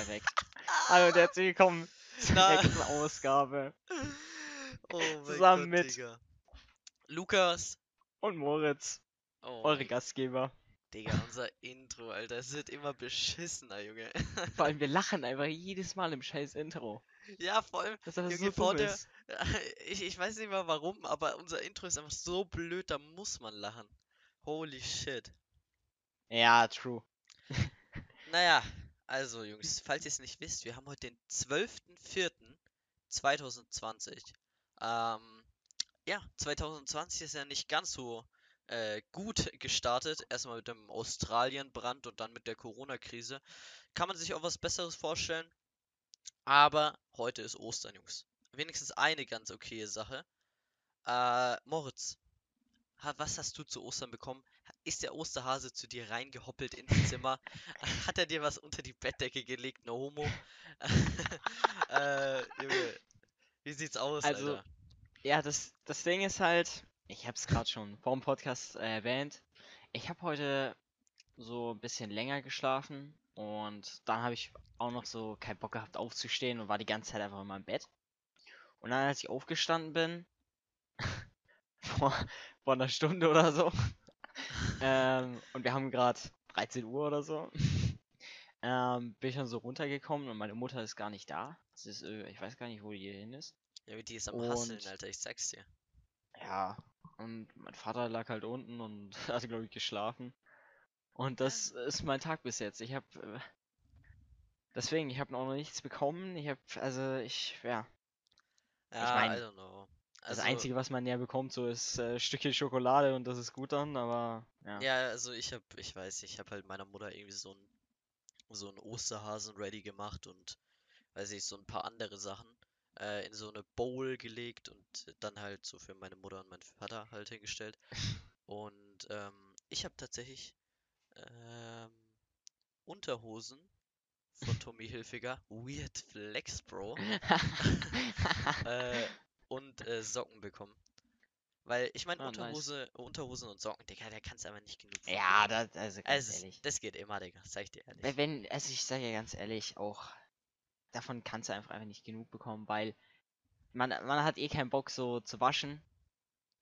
Perfekt. Hallo und herzlich willkommen zur Na. nächsten Ausgabe. Oh mein Zusammen Gott, mit- Digga. Lukas. Und Moritz, Oh eure Gastgeber. Digga, unser Intro, Alter. Es wird immer beschissener, Junge. Vor allem, wir lachen einfach jedes Mal im scheiß Intro. ja, vor allem, Das Junge, so vor der- ich, ich weiß nicht mal warum, aber unser Intro ist einfach so blöd, da muss man lachen. Holy shit. Ja, true. Naja, also Jungs, falls ihr es nicht wisst, wir haben heute den 12.04.2020. Ähm, ja, 2020 ist ja nicht ganz so äh, gut gestartet. Erstmal mit dem Australienbrand und dann mit der Corona-Krise. Kann man sich auch was Besseres vorstellen. Aber heute ist Ostern, Jungs. Wenigstens eine ganz okaye Sache. Äh, Moritz, was hast du zu Ostern bekommen? Ist der Osterhase zu dir reingehoppelt ins Zimmer? Hat er dir was unter die Bettdecke gelegt, no homo? äh, Junge, wie sieht's aus, Also, Alter? Ja, das, das Ding ist halt, ich hab's gerade schon vor dem Podcast äh, erwähnt. Ich habe heute so ein bisschen länger geschlafen und dann habe ich auch noch so keinen Bock gehabt aufzustehen und war die ganze Zeit einfach in meinem Bett. Und dann, als ich aufgestanden bin, vor, vor einer Stunde oder so, ähm, und wir haben gerade 13 Uhr oder so, ähm, bin ich dann so runtergekommen und meine Mutter ist gar nicht da. Ist, äh, ich weiß gar nicht, wo die hier hin ist. Ja, die ist am Hasseln, und- Alter, ich sag's dir. Ja, und mein Vater lag halt unten und hatte, glaube ich, geschlafen. Und das ist mein Tag bis jetzt. Ich habe äh, deswegen, ich habe noch nichts bekommen. Ich habe, also ich, ja, Ja, mein, I don't know. Das Also, Einzige, was man ja bekommt, so ist äh, Stückchen Schokolade und das ist gut dann, aber ja. Ja, also ich hab, ich weiß, ich hab halt meiner Mutter irgendwie so ein so ein Osterhasen ready gemacht und weiß ich, so ein paar andere Sachen äh, in so eine Bowl gelegt und dann halt so für meine Mutter und meinen Vater halt hingestellt. Und ähm, ich habe tatsächlich ähm, Unterhosen von Tommy Hilfiger, Weird Flex, Bro, äh, und äh, Socken bekommen. Weil ich meine, Ah, nice. Unterhose, Unterhosen und Socken, Digga, da kannst du aber nicht genug ja, das, also ganz Also, ehrlich. das geht immer, Digga, sag ich dir ehrlich. Wenn- also ich sage ja ganz ehrlich, auch davon kannst du einfach, einfach nicht genug bekommen, weil man, man hat eh keinen Bock so zu waschen.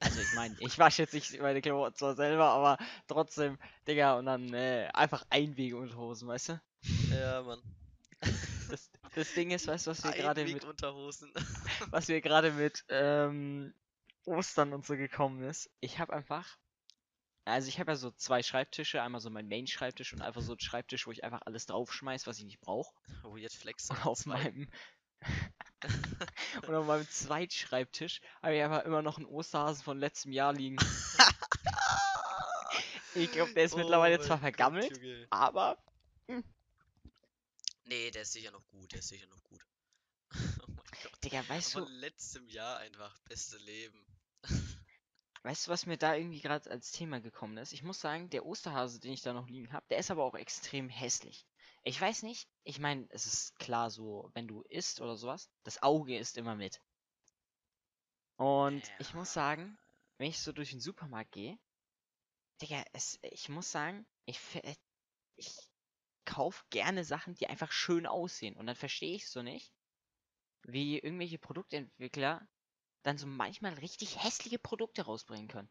Also ich meine, ich wasche jetzt nicht meine Klamotten zwar selber, aber trotzdem, Digga, und dann äh, einfach Einwegeunterhosen, weißt du? Ja, Mann. Das, Ding ist, weißt du, was wir gerade mit, Unterhosen. was wir gerade mit ähm, Ostern und so gekommen ist. Ich habe einfach, also ich habe ja so zwei Schreibtische, einmal so mein Main-Schreibtisch und einfach so ein Schreibtisch, wo ich einfach alles draufschmeiß, was ich nicht brauche. Weird Flex. Und auf zwei. meinem und auf meinem Zweitschreibtisch habe ich aber immer noch einen Osterhasen von letztem Jahr liegen. Ich glaube, der ist mittlerweile Oh zwar mein Gott, vergammelt, Junge. Nee, der ist sicher noch gut, der ist sicher noch gut. oh mein Gott. Digga, weißt Von du, letztem Jahr einfach beste Leben. weißt du, was mir da irgendwie gerade als Thema gekommen ist? Ich muss sagen, der Osterhase, den ich da noch liegen habe, der ist aber auch extrem hässlich. Ich weiß nicht, ich meine, es ist klar so, wenn du isst oder sowas, das Auge ist immer mit. Und ich muss Ja. sagen, wenn ich so durch den Supermarkt gehe, Digga, es, ich muss sagen, ich, äh, ich kauf gerne Sachen, die einfach schön aussehen. Und dann verstehe ich so nicht, wie irgendwelche Produktentwickler dann so manchmal richtig hässliche Produkte rausbringen können.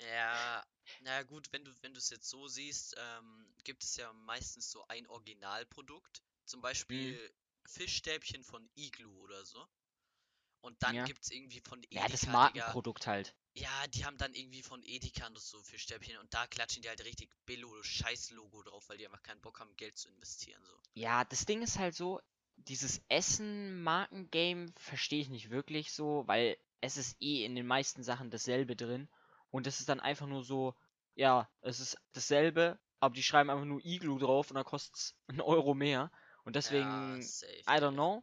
Ja, na gut, wenn du wenn du es jetzt so siehst, ähm, gibt es ja meistens so ein Originalprodukt, zum Mhm. Beispiel Fischstäbchen von Igloo oder so. Und dann Ja. gibt's irgendwie von Ja, das Edeka, Markenprodukt halt. Ja, die haben dann irgendwie von Edeka noch so Fischstäbchen und da klatschen die halt richtig Billo-Scheiß-Logo drauf, weil die einfach keinen Bock haben, Geld zu investieren, so. Ja, das Ding ist halt so, dieses Essen-Marken-Game verstehe ich nicht wirklich so, weil es ist eh in den meisten Sachen dasselbe drin. Und es ist dann einfach nur so, ja, es ist dasselbe, aber die schreiben einfach nur Igloo drauf und dann kostet es einen Euro mehr. Und deswegen, Ja, safe, I don't know.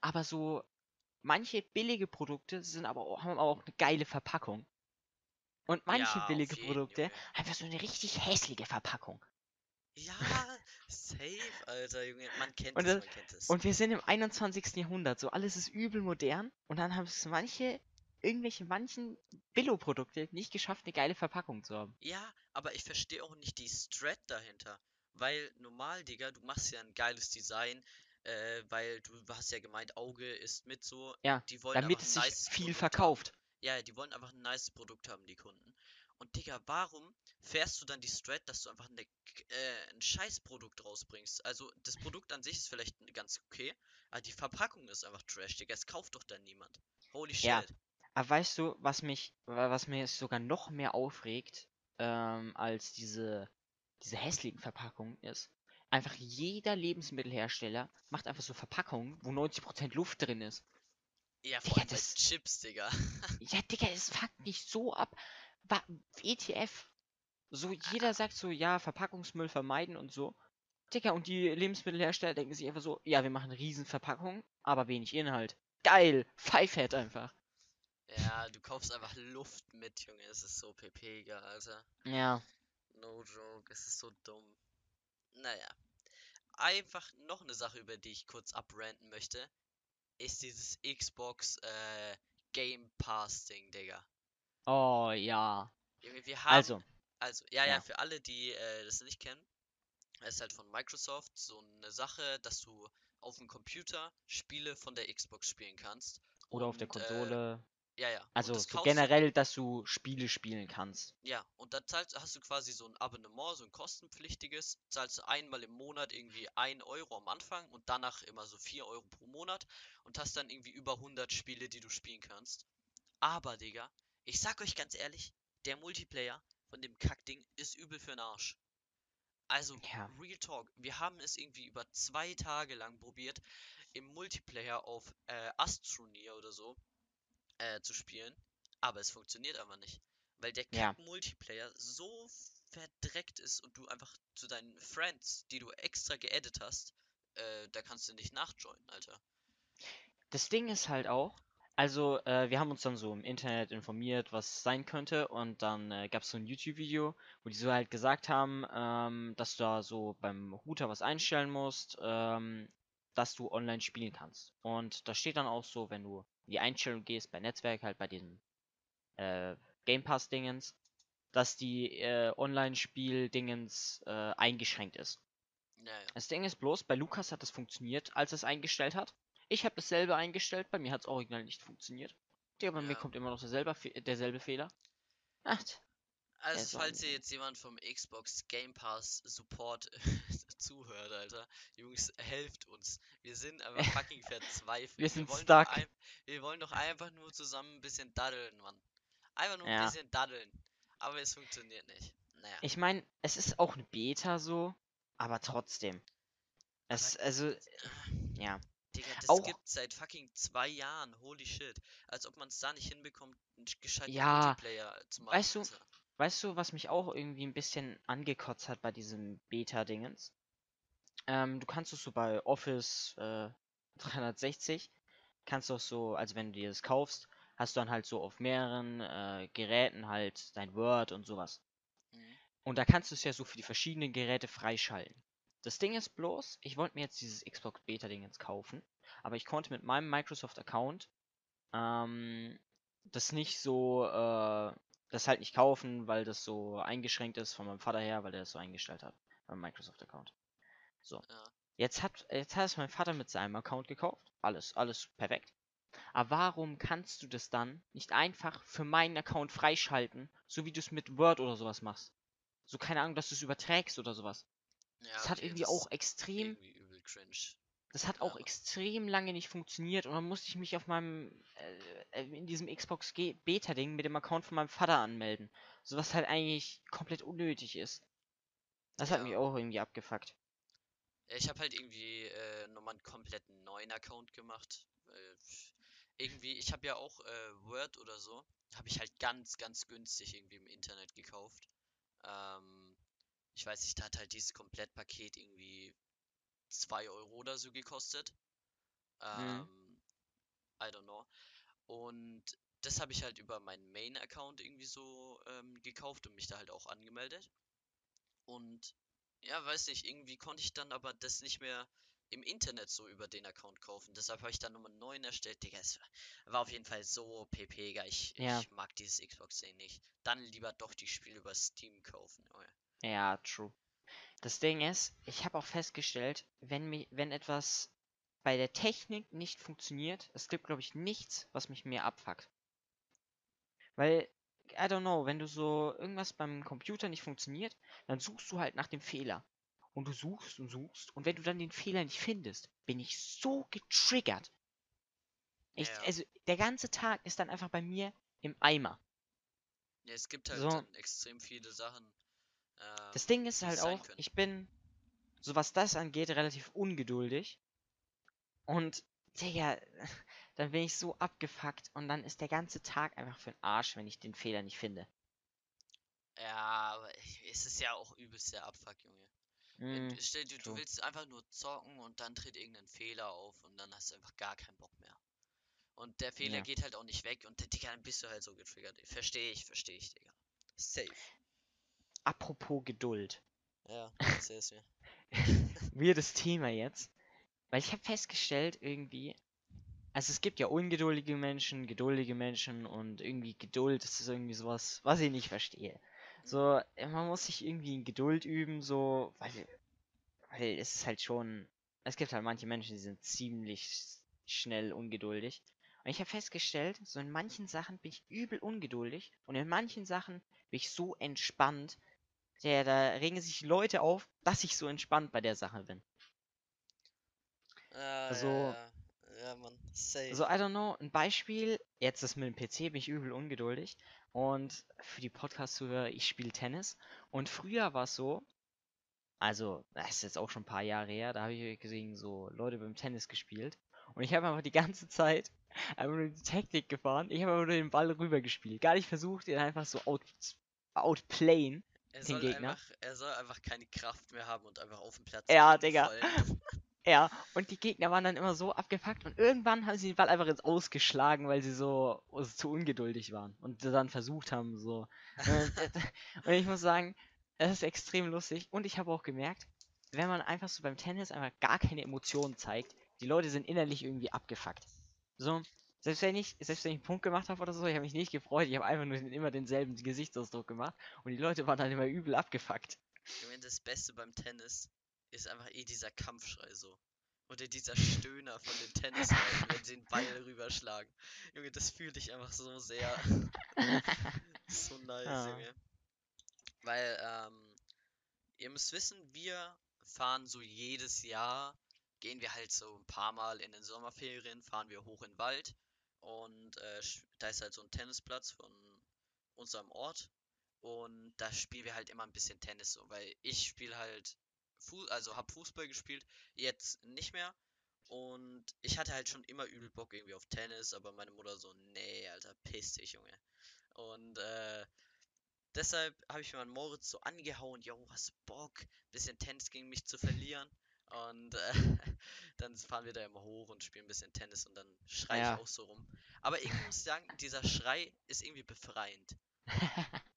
Aber so, manche billige Produkte sind aber auch, haben aber auch eine geile Verpackung. Und manche Ja, billige Produkte Junge. einfach so eine richtig hässliche Verpackung. Ja, safe, Alter, Junge. Man kennt Und es, das- man kennt es. Und wir sind im 21. Jahrhundert, so alles ist übel modern und dann haben es manche, irgendwelche manchen Billo-Produkte nicht geschafft, eine geile Verpackung zu haben. Ja, aber ich verstehe auch nicht die Strat dahinter. Weil normal, Digga, du machst ja ein geiles Design, äh, weil du hast ja gemeint, Auge ist mit so. Ja, Die wollen damit es sich nices viel Produkt verkauft. Haben. Ja, die wollen einfach ein nice Produkt haben, die Kunden. Und Digga, warum fährst du dann die Strat, dass du einfach eine, äh, ein Scheißprodukt rausbringst? Also das Produkt an sich ist vielleicht ganz okay, aber die Verpackung ist einfach trash, Digga. Es kauft doch dann niemand. Holy shit. Ja. Aber weißt du, was mich, wa- was mir sogar noch mehr aufregt, ähm, als diese, diese hässlichen Verpackungen ist, einfach jeder Lebensmittelhersteller macht einfach so Verpackungen, wo 90% Luft drin ist. Ja, Digga, vor allem bei das- Chips, Digga. Ja, Digga, es fuckt mich so ab. ETF. So, jeder sagt so, ja, Verpackungsmüll vermeiden und so. Digga, und die Lebensmittelhersteller denken sich einfach so, ja, wir machen riesen Verpackungen, aber wenig Inhalt. Geil, Pfeifett einfach. Ja, du kaufst einfach Luft mit, Junge. Es ist so pp, Digga, Alter. Ja, No joke, es ist so dumm. Naja. Einfach noch eine Sache, über die ich kurz abranten möchte, ist dieses Xbox äh, Game Pass Ding, Digga. oh ja. Wir haben. Also, Also, ja, ja, Ja. für alle, die äh, das nicht kennen, es ist halt von Microsoft so eine Sache, dass du auf dem Computer Spiele von der Xbox spielen kannst. oder auf der Und, äh, Konsole. Ja, ja. Also das so generell, dass du Spiele spielen kannst. Ja, und da zahlst, hast du quasi so ein Abonnement, so ein kostenpflichtiges, zahlst du einmal im Monat irgendwie 1 Euro am Anfang und danach immer so 4 Euro pro Monat und hast dann irgendwie über 100 Spiele, die du spielen kannst. Aber, Digga, ich sag euch ganz ehrlich, der Multiplayer von dem Kackding ist übel für den Arsch. Also, Ja. Real Talk, wir haben es irgendwie über zwei Tage lang probiert, im Multiplayer auf äh, Astroneer oder so äh, zu spielen, aber es funktioniert einfach nicht. Weil der Ja. Kack-Multiplayer so verdreckt ist und du einfach zu deinen Friends, die du extra geedit hast, äh, da kannst du nicht nachjoinen, Alter. Das Ding ist halt auch, also äh, wir haben uns dann so im Internet informiert, was sein könnte und dann äh, gab es so ein YouTube-Video, wo die so halt gesagt haben, ähm, dass du da so beim Router was einstellen musst, ähm, dass du online spielen kannst. Und da steht dann auch so, wenn du in die Einstellung gehst, bei Netzwerk halt bei diesem äh, Game Pass-Dingens, dass die äh, Online-Spiel-Dingens äh, eingeschränkt ist. Ja, ja. Das Ding ist bloß, bei Lukas hat es funktioniert, als er es eingestellt hat. Ich habe dasselbe eingestellt, bei mir hat es original nicht funktioniert. Ja, bei mir Ja. kommt immer noch derselbe, derselbe Fehler. Ach, Also, falls ihr jetzt jemand vom Xbox Game Pass Support zuhört, Alter, Jungs, helft uns. Wir sind einfach fucking verzweifelt. Wir sind wollen stuck. Doch ein, wir wollen doch einfach nur zusammen ein bisschen daddeln, Mann. Einfach nur ein Ja. bisschen daddeln. Aber es funktioniert nicht. Naja. ich meine, es ist auch eine Beta so, aber trotzdem. Es, also, ja. Digga, das auch- gibt seit fucking zwei Jahren. Holy shit. Als ob man es da nicht hinbekommt, einen gescheiten Ja, Multiplayer zu machen. weißt du, Alter. Weißt du, was mich auch irgendwie ein bisschen angekotzt hat bei diesem Beta-Dingens? Ähm, du kannst es so bei Office äh, 360, kannst du auch so, also wenn du dir das kaufst, hast du dann halt so auf mehreren äh, Geräten halt dein Word und sowas. Mhm. Und da kannst du es ja so für die verschiedenen Geräte freischalten. Das Ding ist bloß, ich wollte mir jetzt dieses Xbox Beta-Ding jetzt kaufen, aber ich konnte mit meinem Microsoft-Account ähm, das nicht so, äh, das halt nicht kaufen, weil das so eingeschränkt ist von meinem Vater her, weil der das so eingestellt hat, beim Microsoft-Account. So. Ja. Jetzt hat, jetzt hat es mein Vater mit seinem Account gekauft. Alles, alles perfekt. Aber warum kannst du das dann nicht einfach für meinen Account freischalten, so wie du es mit Word oder sowas machst? So, keine Ahnung, dass du es überträgst oder sowas. Ja, Das hat irgendwie das auch extrem, irgendwie übel cringe. Das hat auch extrem lange nicht funktioniert und dann musste ich mich auf meinem, äh, äh, in diesem Xbox Beta-Ding mit dem Account von meinem Vater anmelden. So was halt eigentlich komplett unnötig ist. Das hat Ja. mich auch irgendwie abgefuckt. Ich habe halt irgendwie äh, nochmal einen kompletten neuen Account gemacht. Pff, irgendwie, ich habe ja auch äh, Word oder so, habe ich halt ganz, ganz günstig irgendwie im Internet gekauft. Ähm, ich weiß nicht, da hat halt dieses Komplettpaket irgendwie 2 Euro oder so gekostet. Ähm, I don't know. Und das habe ich halt über meinen Main-Account irgendwie so ähm, gekauft und mich da halt auch angemeldet. Und ja, weiß nicht, irgendwie konnte ich dann aber das nicht mehr im Internet so über den Account kaufen. Deshalb habe ich dann nochmal einen neuen erstellt. Digga, es war- auf jeden Fall so pp. Ich, Ja. ich mag dieses Xbox Ding nicht. Dann lieber doch die Spiele über Steam kaufen. Junge. Ja, true. Das Ding ist, ich habe auch festgestellt, wenn, mi wenn etwas bei der Technik nicht funktioniert, es gibt, glaube ich, nichts, was mich mehr abfuckt. Weil, I don't know, wenn du so irgendwas beim Computer nicht funktioniert, dann suchst du halt nach dem Fehler. Und du suchst und suchst. Und wenn du dann den Fehler nicht findest, bin ich so getriggert. Ich, Ja. Also, der ganze Tag ist dann einfach bei mir im Eimer. Ja, es gibt halt So. extrem viele Sachen. Das ähm, Ding ist halt auch, können. ich bin, so was das angeht, relativ ungeduldig. Und, Digga, dann bin ich so abgefuckt und dann ist der ganze Tag einfach für den Arsch, wenn ich den Fehler nicht finde. Ja, aber es ist ja auch übelst der Abfuck, Junge. Mm, stell dir, du true. willst einfach nur zocken und dann tritt irgendein Fehler auf und dann hast du einfach gar keinen Bock mehr. Und der Fehler Ja. geht halt auch nicht weg und Digga, dann bist du halt so getriggert. Verstehe ich, verstehe ich, Digga. Safe. Apropos Geduld. Ja, erzähl's mir. Weirdes Thema jetzt. Weil ich habe festgestellt, irgendwie, also es gibt ja ungeduldige Menschen, geduldige Menschen und irgendwie Geduld, das ist irgendwie sowas, was ich nicht verstehe. So, äh, man muss sich irgendwie in Geduld üben, so, weil, weil es ist halt schon, es gibt halt manche Menschen, die sind ziemlich schnell ungeduldig. Und ich habe festgestellt, so in manchen Sachen bin ich übel ungeduldig und in manchen Sachen bin ich so entspannt, der, da regen sich Leute auf, dass ich so entspannt bei der Sache bin. Ah, Also- ja, ja. ja, Mann, safe. Also, I don't know, ein Beispiel, jetzt ist mit dem PC bin ich übel ungeduldig. Und für die Podcast-Zuhörer, ich spiele Tennis. Und früher war es so, also, das ist jetzt auch schon ein paar Jahre her, da habe ich gesehen, so Leute beim Tennis gespielt. Und ich habe einfach die ganze Zeit einfach nur die Taktik gefahren. Ich habe einfach nur den Ball rüber gespielt. Gar nicht versucht, ihn einfach so out, outplayen. Er den Gegner. einfach, er soll einfach keine Kraft mehr haben und einfach auf dem Platz Ja, Digga. Ja, und die Gegner waren dann immer so abgefuckt und irgendwann haben sie den Ball einfach ins Ausgeschlagen, weil sie so so zu ungeduldig waren und dann versucht haben, so. Und, und ich muss sagen, es ist extrem lustig und ich habe auch gemerkt, wenn man einfach so beim Tennis einfach gar keine Emotionen zeigt, die Leute sind innerlich irgendwie abgefuckt. So, selbst wenn ich, selbst wenn ich einen Punkt gemacht habe oder so, ich habe mich nicht gefreut, ich habe einfach nur den, immer denselben Gesichtsausdruck gemacht und die Leute waren dann immer übel abgefuckt. Junge, das Beste beim Tennis ist einfach eh dieser Kampfschrei so. Oder dieser Stöhner von den Tennisleuten, wenn sie den Ball rüberschlagen. Junge, das fühlt ich einfach so sehr. so nice, Ja. Junge. Weil, ähm, ihr müsst wissen, wir fahren so jedes Jahr, gehen wir halt so ein paar Mal in den Sommerferien, fahren wir hoch in den Wald. Und äh, da ist halt so ein Tennisplatz von unserem Ort. Und da spielen wir halt immer ein bisschen Tennis so, weil ich spiele halt, Fu also hab Fußball gespielt, jetzt nicht mehr. Und ich hatte halt schon immer übel Bock irgendwie auf Tennis, aber meine Mutter so, nee, Alter, piss dich, Junge. Und äh, deshalb habe ich meinen Moritz so angehauen, yo, hast Bock, bisschen Tennis gegen mich zu verlieren? Und äh, dann fahren wir da immer hoch und spielen ein bisschen Tennis und dann schreie Ja. ich auch so rum. Aber irgendwie muss ich sagen, dieser Schrei ist irgendwie befreiend.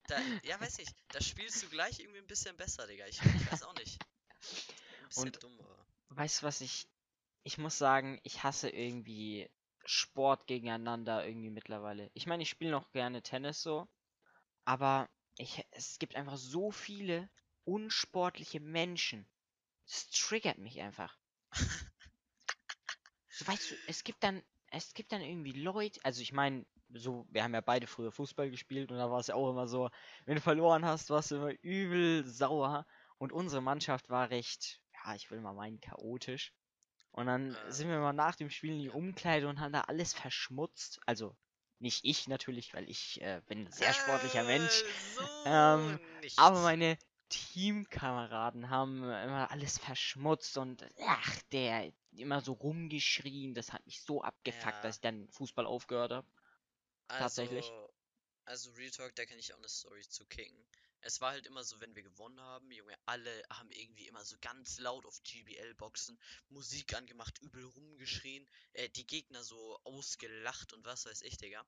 Da, ja, weiß ich, da spielst du gleich irgendwie ein bisschen besser, Digga. Ich, ich weiß auch nicht. Ein bisschen Und- dumm, aber. Weißt du, was ich. Ich muss sagen, ich hasse irgendwie Sport gegeneinander irgendwie mittlerweile. Ich meine, ich spiele noch gerne Tennis so, aber ich, es gibt einfach so viele unsportliche Menschen. Das triggert mich einfach. So, weißt du, es gibt dann, es gibt dann irgendwie Leute, also ich meine, so, wir haben ja beide früher Fußball gespielt und da war es ja auch immer so, wenn du verloren hast, warst du immer übel sauer und unsere Mannschaft war recht, ja, ich will mal meinen, chaotisch. Und dann Äh, sind wir mal nach dem Spiel in die. Umkleide und haben da alles verschmutzt. Also nicht ich natürlich, weil ich äh, bin ein sehr sportlicher Mensch. Äh, So Ähm. Aber meine Teamkameraden haben immer alles verschmutzt und ach, der immer so rumgeschrien. Das hat mich so abgefuckt, Ja. dass ich dann Fußball aufgehört habe. tatsächlich. Also, also Real Talk, da kann ich auch eine Story zu kicken. Es war halt immer so, wenn wir gewonnen haben, Junge, alle haben irgendwie immer so ganz laut auf GBL-Boxen Musik angemacht, übel rumgeschrien, äh, die Gegner so ausgelacht und was weiß ich, Digga.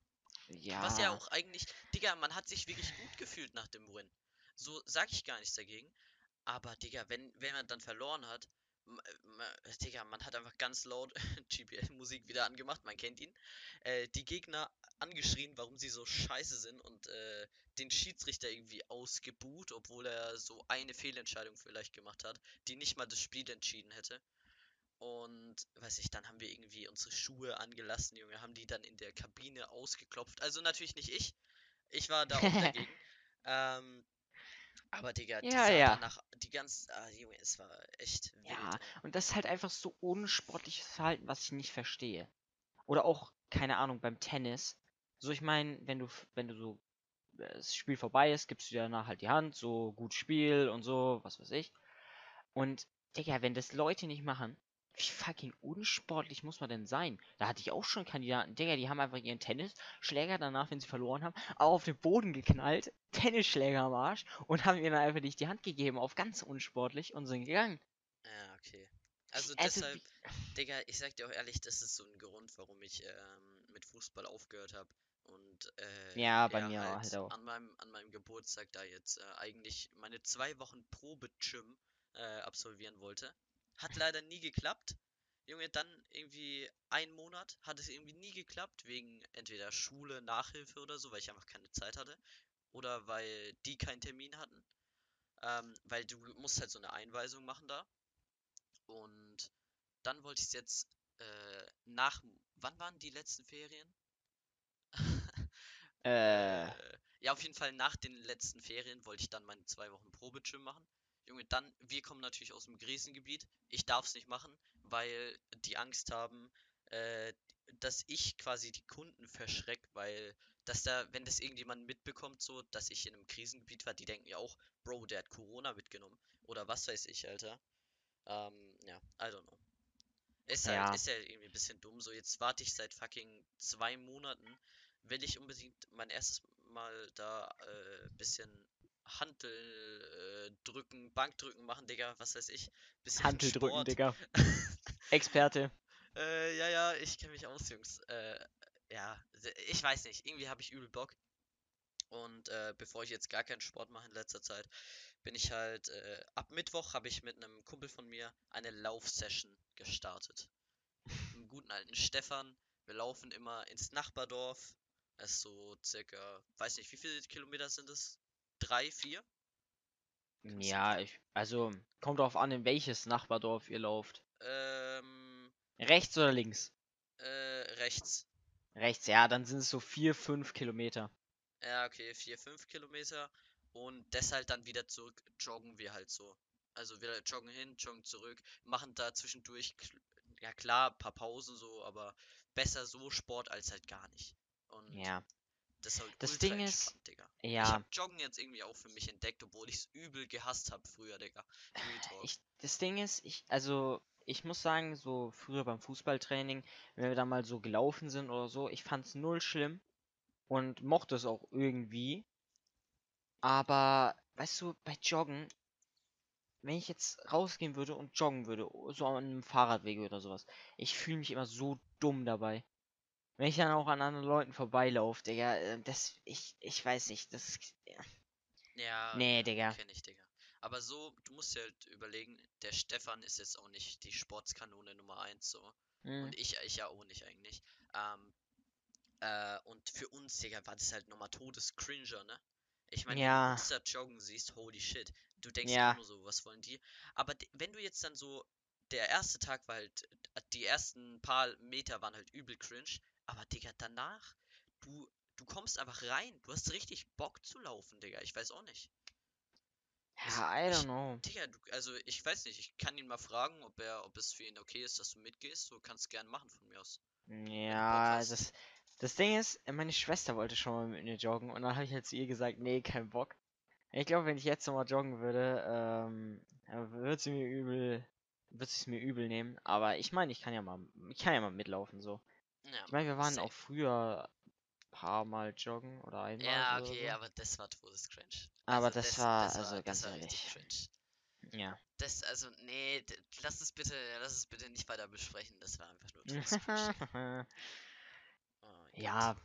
Ja. Was ja auch eigentlich, Digga, man hat sich wirklich gut gefühlt nach dem Win. So sag ich gar nichts dagegen. Aber, Digga, wenn, wenn man dann verloren hat Digga, man hat einfach ganz laut GBL-Musik wieder angemacht, man kennt ihn. Äh, die Gegner angeschrien, warum sie so scheiße sind und äh, den Schiedsrichter irgendwie ausgebuht, obwohl er so eine Fehlentscheidung vielleicht gemacht hat, die nicht mal das Spiel entschieden hätte. Und weiß ich, dann haben wir irgendwie unsere Schuhe angelassen, Junge, haben die dann in der Kabine ausgeklopft. Also natürlich nicht ich. Ich war da auch dagegen. Ähm, aber Digga, die Ja, ja. danach die ganz, ah, Junge, es war echt wild. Ja, und das ist halt einfach so unsportliches Verhalten, was ich nicht verstehe. Oder auch, keine Ahnung, beim Tennis. So, ich meine, wenn du, wenn du so, äh, das Spiel vorbei ist, gibst du dir danach halt die Hand, so, gut Spiel und so, was weiß ich. Und, Digga, wenn das Leute nicht machen, wie fucking unsportlich muss man denn sein? Da hatte ich auch schon Kandidaten, Digga, die haben einfach ihren Tennisschläger danach, wenn sie verloren haben, auf den Boden geknallt, Tennisschläger am Arsch und haben ihr dann einfach nicht die Hand gegeben, auf ganz unsportlich und sind gegangen. Ja, okay. Also Also, deshalb, wie- Digga, ich sag dir auch ehrlich, das ist so ein Grund, warum ich ähm, mit Fußball aufgehört habe. Und äh, Ja, bei mir halt auch. an meinem, an meinem Geburtstag da jetzt äh, eigentlich meine zwei Wochen Probe-Gym äh, absolvieren wollte. Hat leider nie geklappt. Junge, dann irgendwie ein Monat hat es irgendwie nie geklappt, wegen entweder Schule, Nachhilfe oder so, weil ich einfach keine Zeit hatte. Oder weil die keinen Termin hatten. Ähm, weil du musst halt so eine Einweisung machen da. Und dann wollte ich es jetzt äh, nach. Wann waren die letzten Ferien? Äh, Äh, ja, auf jeden Fall nach den letzten Ferien wollte ich dann meine zwei Wochen Probegym machen. Junge, dann, wir kommen natürlich aus dem Krisengebiet. Ich darf es nicht machen, weil die Angst haben, äh, dass ich quasi die Kunden verschreck, weil, dass da, wenn das irgendjemand mitbekommt, so, dass ich in einem Krisengebiet war, die denken ja auch, Bro, der hat Corona mitgenommen. Oder was weiß ich, Alter. Ähm, ja, I don't know. Ist halt, Ja. ist ja irgendwie ein bisschen dumm. So, jetzt warte ich seit fucking zwei Monaten. Will ich unbedingt mein erstes Mal da äh, bisschen Hantel äh, drücken, Bankdrücken machen, Digga, was weiß ich. Bisschen Hantel drücken, Sport. Digga. Experte. Äh, ja, ja, ich kenne mich aus, Jungs. Äh, ja, ich weiß nicht. Irgendwie habe ich übel Bock. Und äh, bevor ich jetzt gar keinen Sport mache in letzter Zeit, bin ich halt, äh, ab Mittwoch habe ich mit einem Kumpel von mir eine Laufsession gestartet. Mit dem guten alten Stefan. Wir laufen immer ins Nachbardorf. Es ist so circa, weiß nicht, wie viele Kilometer sind es? Drei, vier? Du Ja, ich, also, kommt drauf an, in welches Nachbardorf ihr lauft. Ähm, Rechts oder links? äh, rechts. Rechts, ja, dann sind es so vier, fünf Kilometer. Ja, okay, 4, 5 Kilometer. Und deshalb dann wieder zurück joggen wir halt so. Also wir joggen hin, joggen zurück, machen da zwischendurch, ja klar, ein paar Pausen so, aber besser so Sport als halt gar nicht. Und Ja. Das halt Das Ding ist, Digga. Ich Ja, hab Joggen jetzt irgendwie auch für mich entdeckt, obwohl ich es übel gehasst habe früher, Digga. Ich, das Ding ist, ich, also, ich muss sagen, so früher beim Fußballtraining, wenn wir da mal so gelaufen sind oder so, ich fand's null schlimm und mochte es auch irgendwie. Aber, weißt du, bei Joggen, wenn ich jetzt rausgehen würde und joggen würde, so an einem Fahrradweg oder sowas, ich fühle mich immer so dumm dabei. Wenn ich dann auch an anderen Leuten vorbeilaufe, Digga, äh, das, ich, ich weiß nicht, das, Ja, nee, ja, Digga. kenn ich, Digga. Aber so, du musst dir halt überlegen, der Stefan ist jetzt auch nicht die Sportskanone Nummer 1 so. Hm, Und ich, ich ja auch nicht eigentlich. Ähm, äh, und für uns, Digga, war das halt nochmal Todescringer, ne? Ich meine, wenn Ja. du uns da joggen siehst, holy shit. Du denkst ja nur so, was wollen die? Aber wenn du jetzt dann so, der erste Tag war halt, die ersten paar Meter waren halt übel cringe. Aber, Digga, danach, du, du kommst einfach rein. Du hast richtig Bock zu laufen, Digga. Ich weiß auch nicht. Ja, I don't know. Digga, du, also ich weiß nicht, ich kann ihn mal fragen, ob er, ob es für ihn okay ist, dass du mitgehst. Du kannst gern machen von mir aus. Ja, das, das Ding ist, meine Schwester wollte schon mal mit mir joggen und dann habe ich halt zu ihr gesagt, nee, kein Bock. Ich glaube, wenn ich jetzt nochmal joggen würde, ähm, würde sie mir übel, sie es mir übel nehmen. Aber ich meine, ich kann ja mal, ich kann ja mal mitlaufen so. Ja, Ich meine, wir waren safe. auch früher paar Mal joggen oder einmal Ja, oder okay, so. aber das war todescringe. Aber Also das war- das also das ganz war richtig ehrlich. cringe. Ja. Das, also, nee, lass es bitte, lass es bitte nicht weiter besprechen. Das war einfach nur. Digga. Oh ja.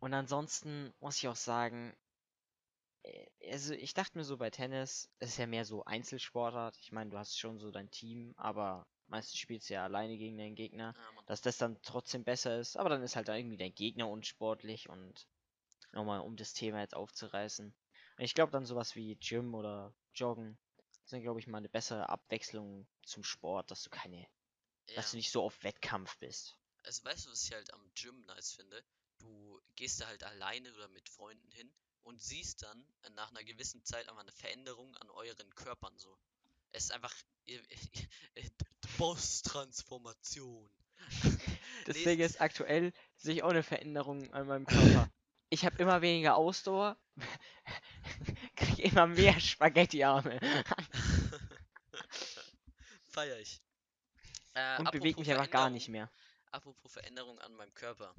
Und ansonsten muss ich auch sagen, äh, also ich dachte mir so bei Tennis, es ist ja mehr so Einzelsportart. Ich meine, du hast schon so dein Team, aber meistens spielst du ja alleine gegen deinen Gegner. Ja. Dass das dann trotzdem besser ist, aber dann ist halt irgendwie dein Gegner unsportlich und nochmal um das Thema jetzt aufzureißen. Und ich glaube dann sowas wie Gym oder Joggen sind, glaube ich, mal eine bessere Abwechslung zum Sport, dass du keine, Ja. dass du nicht so auf Wettkampf bist. Also weißt du, was ich halt am Gym nice finde? Du gehst da halt alleine oder mit Freunden hin und siehst dann nach einer gewissen Zeit einfach eine Veränderung an euren Körpern so. Es ist einfach Boss-Transformation. Das Nee, Ding es ist, aktuell sehe ich auch eine Veränderung an meinem Körper. Ich habe immer weniger Ausdauer, kriege immer mehr Spaghetti-Arme Feier ich. Äh, und bewege mich einfach gar nicht mehr. Apropos Veränderung an meinem Körper.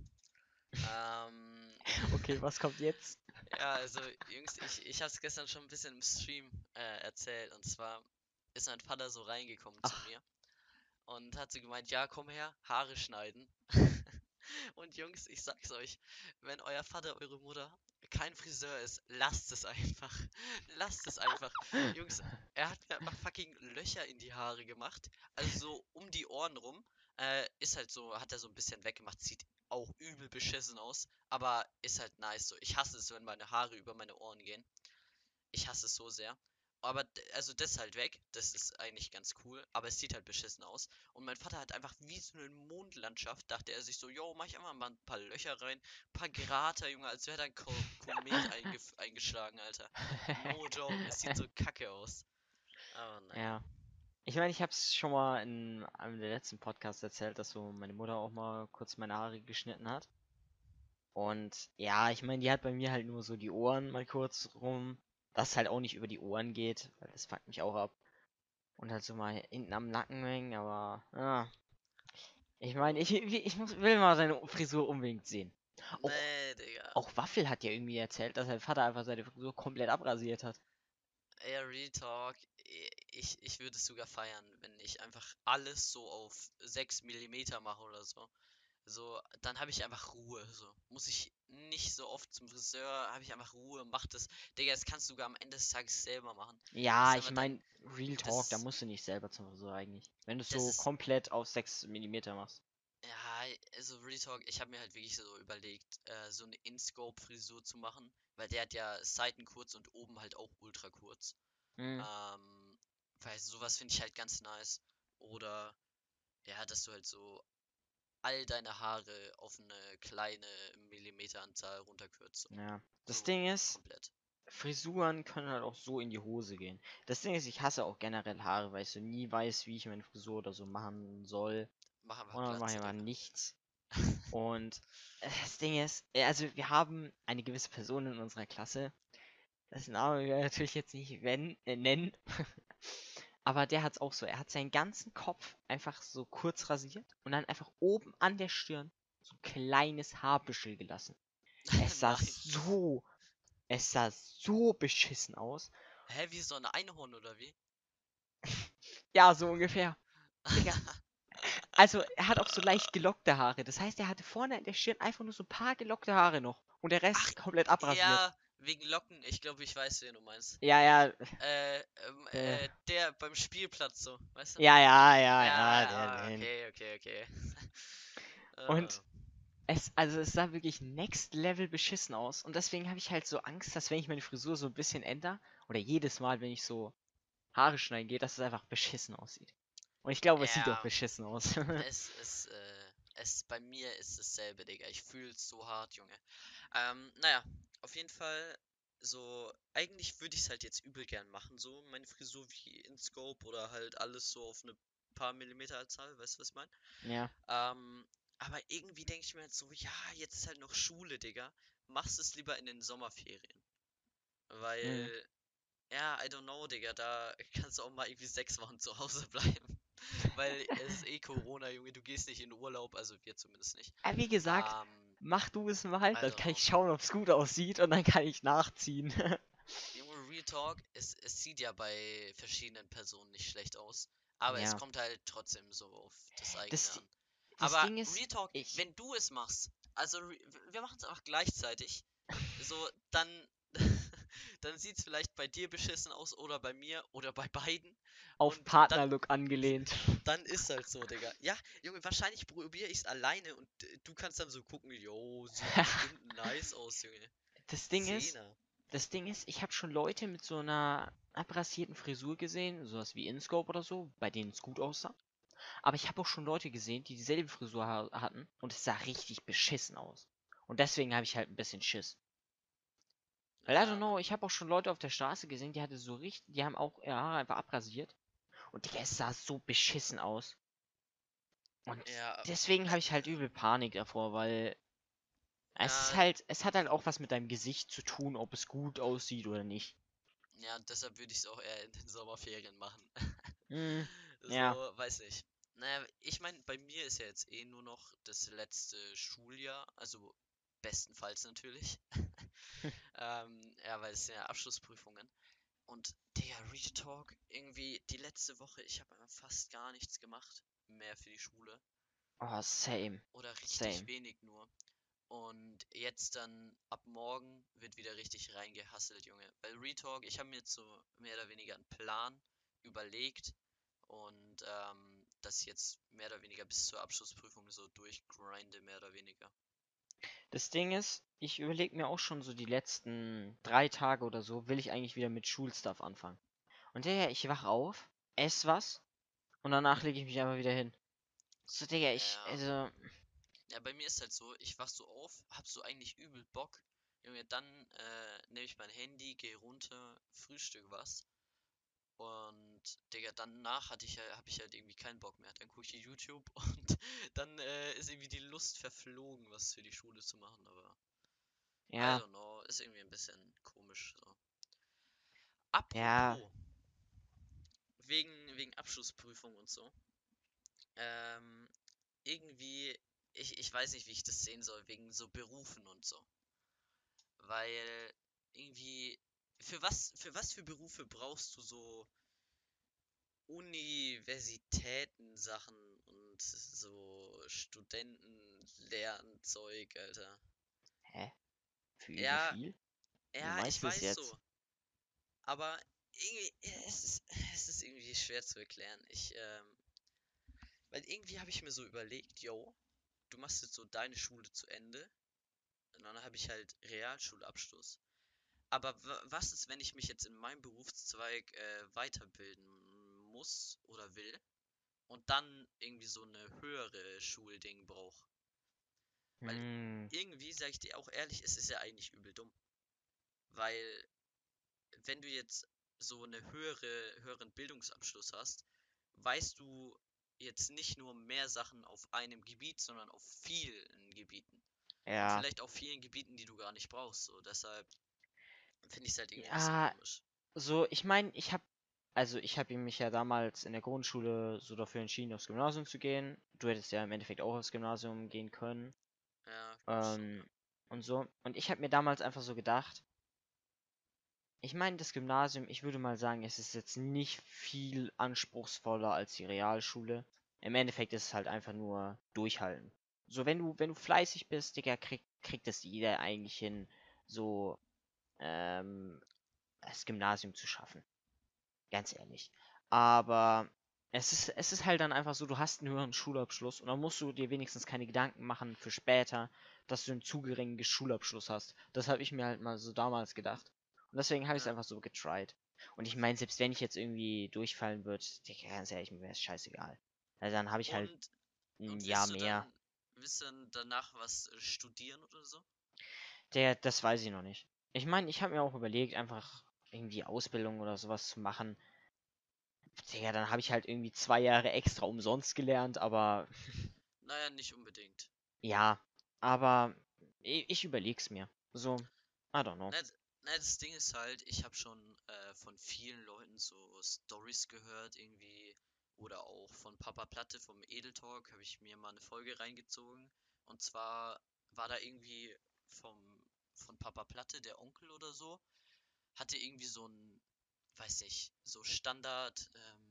ähm, Okay, was kommt jetzt? Ja, also Jungs, ich, ich habe es gestern schon ein bisschen im Stream äh, erzählt. Und zwar ist mein Vater so reingekommen Ach. zu mir und hat so gemeint, ja, komm her, Haare schneiden. und Jungs, ich sag's euch, wenn euer Vater, eure Mutter kein Friseur ist, lasst es einfach. lasst es einfach. Jungs, er hat mir einfach fucking Löcher in die Haare gemacht. Also so um die Ohren rum. Äh, ist halt so, hat er so ein bisschen weggemacht. Sieht auch übel beschissen aus. Aber ist halt nice so. Ich hasse es, wenn meine Haare über meine Ohren gehen. Ich hasse es so sehr. Aber also das ist halt weg. Das ist eigentlich ganz cool. Aber es sieht halt beschissen aus. Und mein Vater hat einfach wie so eine Mondlandschaft, dachte er sich so, yo, mach ich einfach mal ein paar Löcher rein. Ein paar Krater, Junge, als wäre da ein Ko Komet eingeschlagen, Alter. No joke, es sieht so kacke aus. Aber naja. Ja. Ich meine, ich habe es schon mal in einem der letzten Podcasts erzählt, dass so meine Mutter auch mal kurz meine Haare geschnitten hat. Und ja, ich meine, die hat bei mir halt nur so die Ohren mal kurz rum. Das halt auch nicht über die Ohren geht, weil das fuckt mich auch ab. Und halt so mal hinten am Nacken hängen, aber ja. Ich meine, ich, ich muss, will mal seine Frisur unbedingt sehen. Auch- Nee, Digga. Auch Waffel hat ja irgendwie erzählt, dass sein Vater einfach seine Frisur komplett abrasiert hat. Ey, Real Talk, ich, ich würde es sogar feiern, wenn ich einfach alles so auf 6 mm mache oder so. So, dann habe ich einfach Ruhe. So, muss ich nicht so oft zum Friseur, habe ich einfach Ruhe, mach das. Digga, das kannst du sogar am Ende des Tages selber machen. Ja, ich meine, Real Talk, da musst du nicht selber zum Friseur eigentlich. Wenn du es so komplett auf 6 mm machst. Ja, also Real Talk, ich habe mir halt wirklich so überlegt, äh, so eine In-Scope-Frisur zu machen, weil der hat ja Seiten kurz und oben halt auch ultra kurz. Mhm. Ähm, weil sowas finde ich halt ganz nice. Oder ja, dass du halt so all deine Haare auf eine kleine Millimeteranzahl runterkürzt. so Ja. Das so Ding ist, Komplett. Frisuren können halt auch so in die Hose gehen. Das Ding ist, ich hasse auch generell Haare, weil ich so nie weiß, wie ich meine Frisur oder so machen soll. Mach einfach Und dann mache ich nichts. Und äh, das Ding ist, äh, also wir haben eine gewisse Person in unserer Klasse. Das Name wir natürlich jetzt nicht wenn, äh, nennen. Aber der hat's auch so. Er hat seinen ganzen Kopf einfach so kurz rasiert und dann einfach oben an der Stirn so ein kleines Haarbüschel gelassen. Es sah so, es sah so beschissen aus. Hä, wie so ein Einhorn oder wie? Ja, so ungefähr. Digga. Also, er hat auch so leicht gelockte Haare. Das heißt, er hatte vorne an der Stirn einfach nur so ein paar gelockte Haare noch. Und der Rest Ach, komplett abrasiert. Ja, wegen Locken. Ich glaube, ich weiß, wen du meinst. Ja, ja, Äh, ähm, Äh. äh, der beim Spielplatz so, weißt du? ja, ja, ja, ja, ja, der, ah, okay, okay, okay. Und- Äh, Es, also es sah wirklich next level beschissen aus. Und deswegen habe ich halt so Angst, dass wenn ich meine Frisur so ein bisschen ändere, oder jedes Mal, wenn ich so Haare schneiden gehe, dass es einfach beschissen aussieht. Und ich glaube, es sieht auch Ja. beschissen aus. es ist, äh, es, bei mir ist dasselbe, Digga. Ich fühl's so hart, Junge. Ähm, naja, auf jeden Fall, so, eigentlich würde ich es halt jetzt übel gern machen, so, meine Frisur wie in Scope oder halt alles so auf eine paar Millimeter Zahl, weißt du, was ich meine? ja. Ähm, aber irgendwie denke ich mir halt so, ja, jetzt ist halt noch Schule, Digga. Machst es lieber in den Sommerferien. Weil, ja, I don't know, Digga, da kannst du auch mal irgendwie sechs Wochen zu Hause bleiben. Weil es ist eh Corona, Junge, du gehst nicht in Urlaub, also wir zumindest nicht. Aber wie gesagt, Ähm, mach du es mal, dann kann ich also- schauen, ob es gut aussieht und dann kann ich nachziehen. Junge, Real Talk, es, es sieht ja bei verschiedenen Personen nicht schlecht aus. Aber es Ja. kommt halt trotzdem so auf das eigene Das- an. Das Aber Ding ist, Real Talk, ich- wenn du es machst, also wir machen es einfach gleichzeitig, so dann dann sieht's vielleicht bei dir beschissen aus oder bei mir oder bei beiden. Auf Partnerlook angelehnt. Dann ist halt so, Digga. Ja, Junge, wahrscheinlich probiere ich's alleine und äh, du kannst dann so gucken, yo, sieht bestimmt nice aus, Junge. Das Ding ist, Zehner. das Ding ist, ich habe schon Leute mit so einer abrasierten Frisur gesehen, sowas wie InScope oder so, bei denen es gut aussah. Aber ich habe auch schon Leute gesehen, die dieselbe Frisur ha hatten und es sah richtig beschissen aus. Und deswegen habe ich halt ein bisschen Schiss. Weil, I Ja, don't know, ich habe auch schon Leute auf der Straße gesehen, die hatte so richtig, die haben auch ihre Haare einfach abrasiert. Und Digga, es sah so beschissen aus. Und Ja, deswegen habe ich halt übel Panik davor, weil es ist Ja. halt, es hat halt auch was mit deinem Gesicht zu tun, ob es gut aussieht oder nicht. ja, deshalb würde ich es auch eher in den Sommerferien machen. Hm, So, Ja. weiß nicht. Naja, ich meine, bei mir ist ja jetzt eh nur noch das letzte Schuljahr, also bestenfalls natürlich. ähm, ja, weil es sind ja Abschlussprüfungen. Und der Retalk, irgendwie die letzte Woche, ich habe fast gar nichts gemacht mehr für die Schule. oh, same. Oder richtig Same. wenig nur. Und jetzt dann ab morgen wird wieder richtig reingehasselt, Junge. Weil Retalk, ich habe mir jetzt so mehr oder weniger einen Plan überlegt und ähm, das jetzt mehr oder weniger bis zur Abschlussprüfung so durchgrinde, mehr oder weniger. Das Ding ist, ich überlege mir auch schon so die letzten drei Tage oder so, will ich eigentlich wieder mit Schulstuff anfangen. Und Digga, ich wach auf, ess was und danach lege ich mich einfach wieder hin. So, Digga, ich, Ja. also, Ja, bei mir ist halt so, ich wach so auf, hab so eigentlich übel Bock. Junge, dann äh, nehme ich mein Handy, gehe runter, frühstück was. Und Digga, danach hatte ich ja, habe ich halt irgendwie keinen Bock mehr. Dann gucke ich YouTube und dann äh, ist irgendwie die Lust verflogen, was für die Schule zu machen. Aber I ja, don't know, ist irgendwie ein bisschen komisch so. Apropos, Ja. wegen, wegen Abschlussprüfung und so. Ähm, irgendwie, ich, ich weiß nicht, wie ich das sehen soll, wegen so Berufen und so. Weil irgendwie, für was, für was für Berufe brauchst du so Universitäten-Sachen und so Studenten-Lernzeug, Alter? hä? Für Ja, viel? Ja, ich weiß jetzt? so. Aber irgendwie, es ist, es ist irgendwie schwer zu erklären. Ich, ähm, weil irgendwie habe ich mir so überlegt, yo, du machst jetzt so deine Schule zu Ende. Und dann habe ich halt Realschulabschluss. Aber wa- was ist, wenn ich mich jetzt in meinem Berufszweig äh, weiterbilden muss oder will und dann irgendwie so eine höhere Schulding brauche? weil- Hm, irgendwie, sage ich dir auch ehrlich, es ist ja eigentlich übel dumm. Weil, wenn du jetzt so eine höhere, höheren Bildungsabschluss hast, weißt du jetzt nicht nur mehr Sachen auf einem Gebiet, sondern auf vielen Gebieten. Und ja. vielleicht auf vielen Gebieten, die du gar nicht brauchst. So, deshalb finde ich halt irgendwie Ja, komisch. So, ich meine, ich habe, also ich habe mich ja damals in der Grundschule so dafür entschieden, aufs Gymnasium zu gehen. Du hättest ja im Endeffekt auch aufs Gymnasium gehen können. Ja. Ähm, und so. Und ich habe mir damals einfach so gedacht, ich meine, das Gymnasium, ich würde mal sagen, es ist jetzt nicht viel anspruchsvoller als die Realschule. Im Endeffekt ist es halt einfach nur durchhalten. So, wenn du, wenn du fleißig bist, Digga, krieg, kriegt es jeder eigentlich hin, so, ähm, das Gymnasium zu schaffen. Ganz ehrlich. Aber es ist, es ist halt dann einfach so, du hast einen höheren Schulabschluss und dann musst du dir wenigstens keine Gedanken machen für später, dass du einen zu geringen Schulabschluss hast. Das habe ich mir halt mal so damals gedacht. Und deswegen habe ich es einfach so getried. Und ich meine, selbst wenn ich jetzt irgendwie durchfallen würde, ganz ehrlich, mir wäre es scheißegal. Also dann habe ich halt Und, ein und Jahr mehr. dann, willst du dann danach was äh, studieren oder so? Der, das weiß ich noch nicht. Ich meine, ich habe mir auch überlegt, einfach irgendwie Ausbildung oder sowas zu machen. Digga, dann habe ich halt irgendwie zwei Jahre extra umsonst gelernt, aber Naja, nicht unbedingt. ja, aber ich, ich überleg's mir. So, I don't know. Na, na, das Ding ist halt, ich habe schon äh, von vielen Leuten so Stories gehört, irgendwie, oder auch von Papa Platte vom Edel Talk habe ich mir mal eine Folge reingezogen. Und zwar war da irgendwie vom, von Papa Platte, der Onkel oder so, hatte irgendwie so ein, weiß nicht, so Standard, ähm,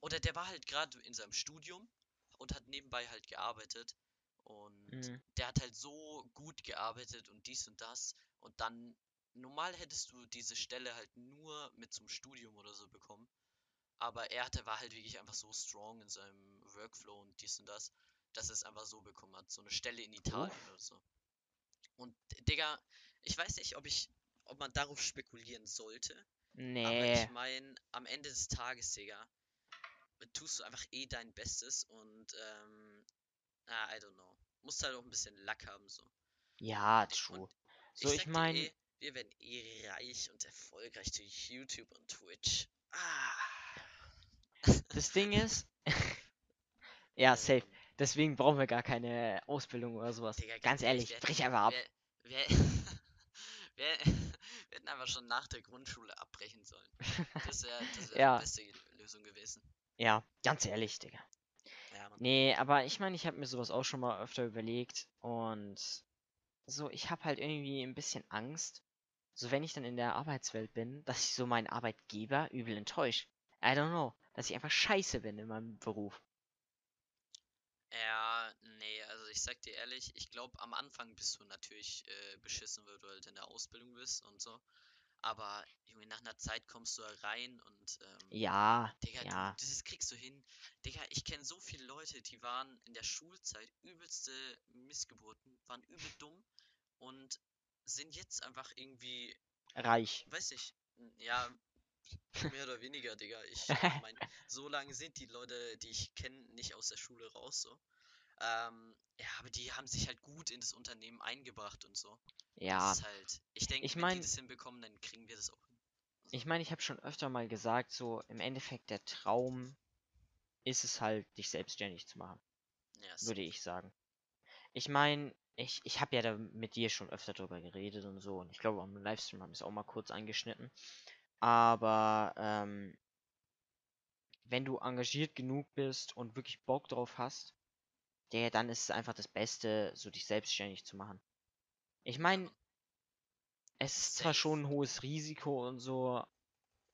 oder der war halt gerade in seinem Studium und hat nebenbei halt gearbeitet. Und Mhm. der hat halt so gut gearbeitet und dies und das. Und dann normal hättest du diese Stelle halt nur mit zum Studium oder so bekommen. Aber er hatte, war halt wirklich einfach so strong in seinem Workflow und dies und das, dass er es einfach so bekommen hat. So eine Stelle in Italien Uff. oder so. Und Digga, ich weiß nicht, ob ich, ob man darauf spekulieren sollte. Aber Nee. ich meine, am Ende des Tages, Digga, tust du einfach eh dein Bestes und ähm, ah, I don't know. Musst halt auch ein bisschen Lack haben so. Ja, true. Und So, ich ich meine, eh, wir werden eh reich und erfolgreich durch YouTube und Twitch. Ah. das Ding ist, ja, safe. Deswegen brauchen wir gar keine Ausbildung oder sowas. Digga, Ganz ehrlich, wir brich einfach ab. Wir, wir, wir, wir hätten einfach schon nach der Grundschule abbrechen sollen. Das wäre wär Ja. die beste Lösung gewesen. Ja, ganz ehrlich, Digga. Ja. Nee, aber ich meine, ich habe mir sowas auch schon mal öfter überlegt und so, ich habe halt irgendwie ein bisschen Angst, so wenn ich dann in der Arbeitswelt bin, dass ich so meinen Arbeitgeber übel enttäusche. I don't know, dass ich einfach scheiße bin in meinem Beruf. Ja, nee, also ich sag dir ehrlich, ich glaube, am Anfang bist du natürlich äh, beschissen, weil du halt in der Ausbildung bist und so. Aber Junge, nach einer Zeit kommst du da rein und ähm, Ja, Digga, ja, du, das kriegst du hin. Digga, ich kenne so viele Leute, die waren in der Schulzeit übelste Missgeburten, waren übel dumm und sind jetzt einfach irgendwie, reich. weiß ich, n- ja, mehr oder weniger, Digga. Ich mein, so lange sind die Leute, die ich kenne, nicht aus der Schule raus, so. Ähm, ja, aber die haben sich halt gut in das Unternehmen eingebracht und so. Ja, Das ist halt, ich denke, Ich wenn mein- die das hinbekommen, dann kriegen wir das auch hin. ich meine, ich habe schon öfter mal gesagt, so im Endeffekt der Traum ist es halt, dich selbstständig zu machen. Ja, würde ich sagen. Ich meine, ich, ich habe ja da mit dir schon öfter drüber geredet und so. Und ich glaube, am Livestream haben wir es auch mal kurz angeschnitten. Aber ähm, wenn du engagiert genug bist und wirklich Bock drauf hast, der, dann ist es einfach das Beste, so dich selbstständig zu machen. Ich meine, es ist zwar schon ein hohes Risiko und so,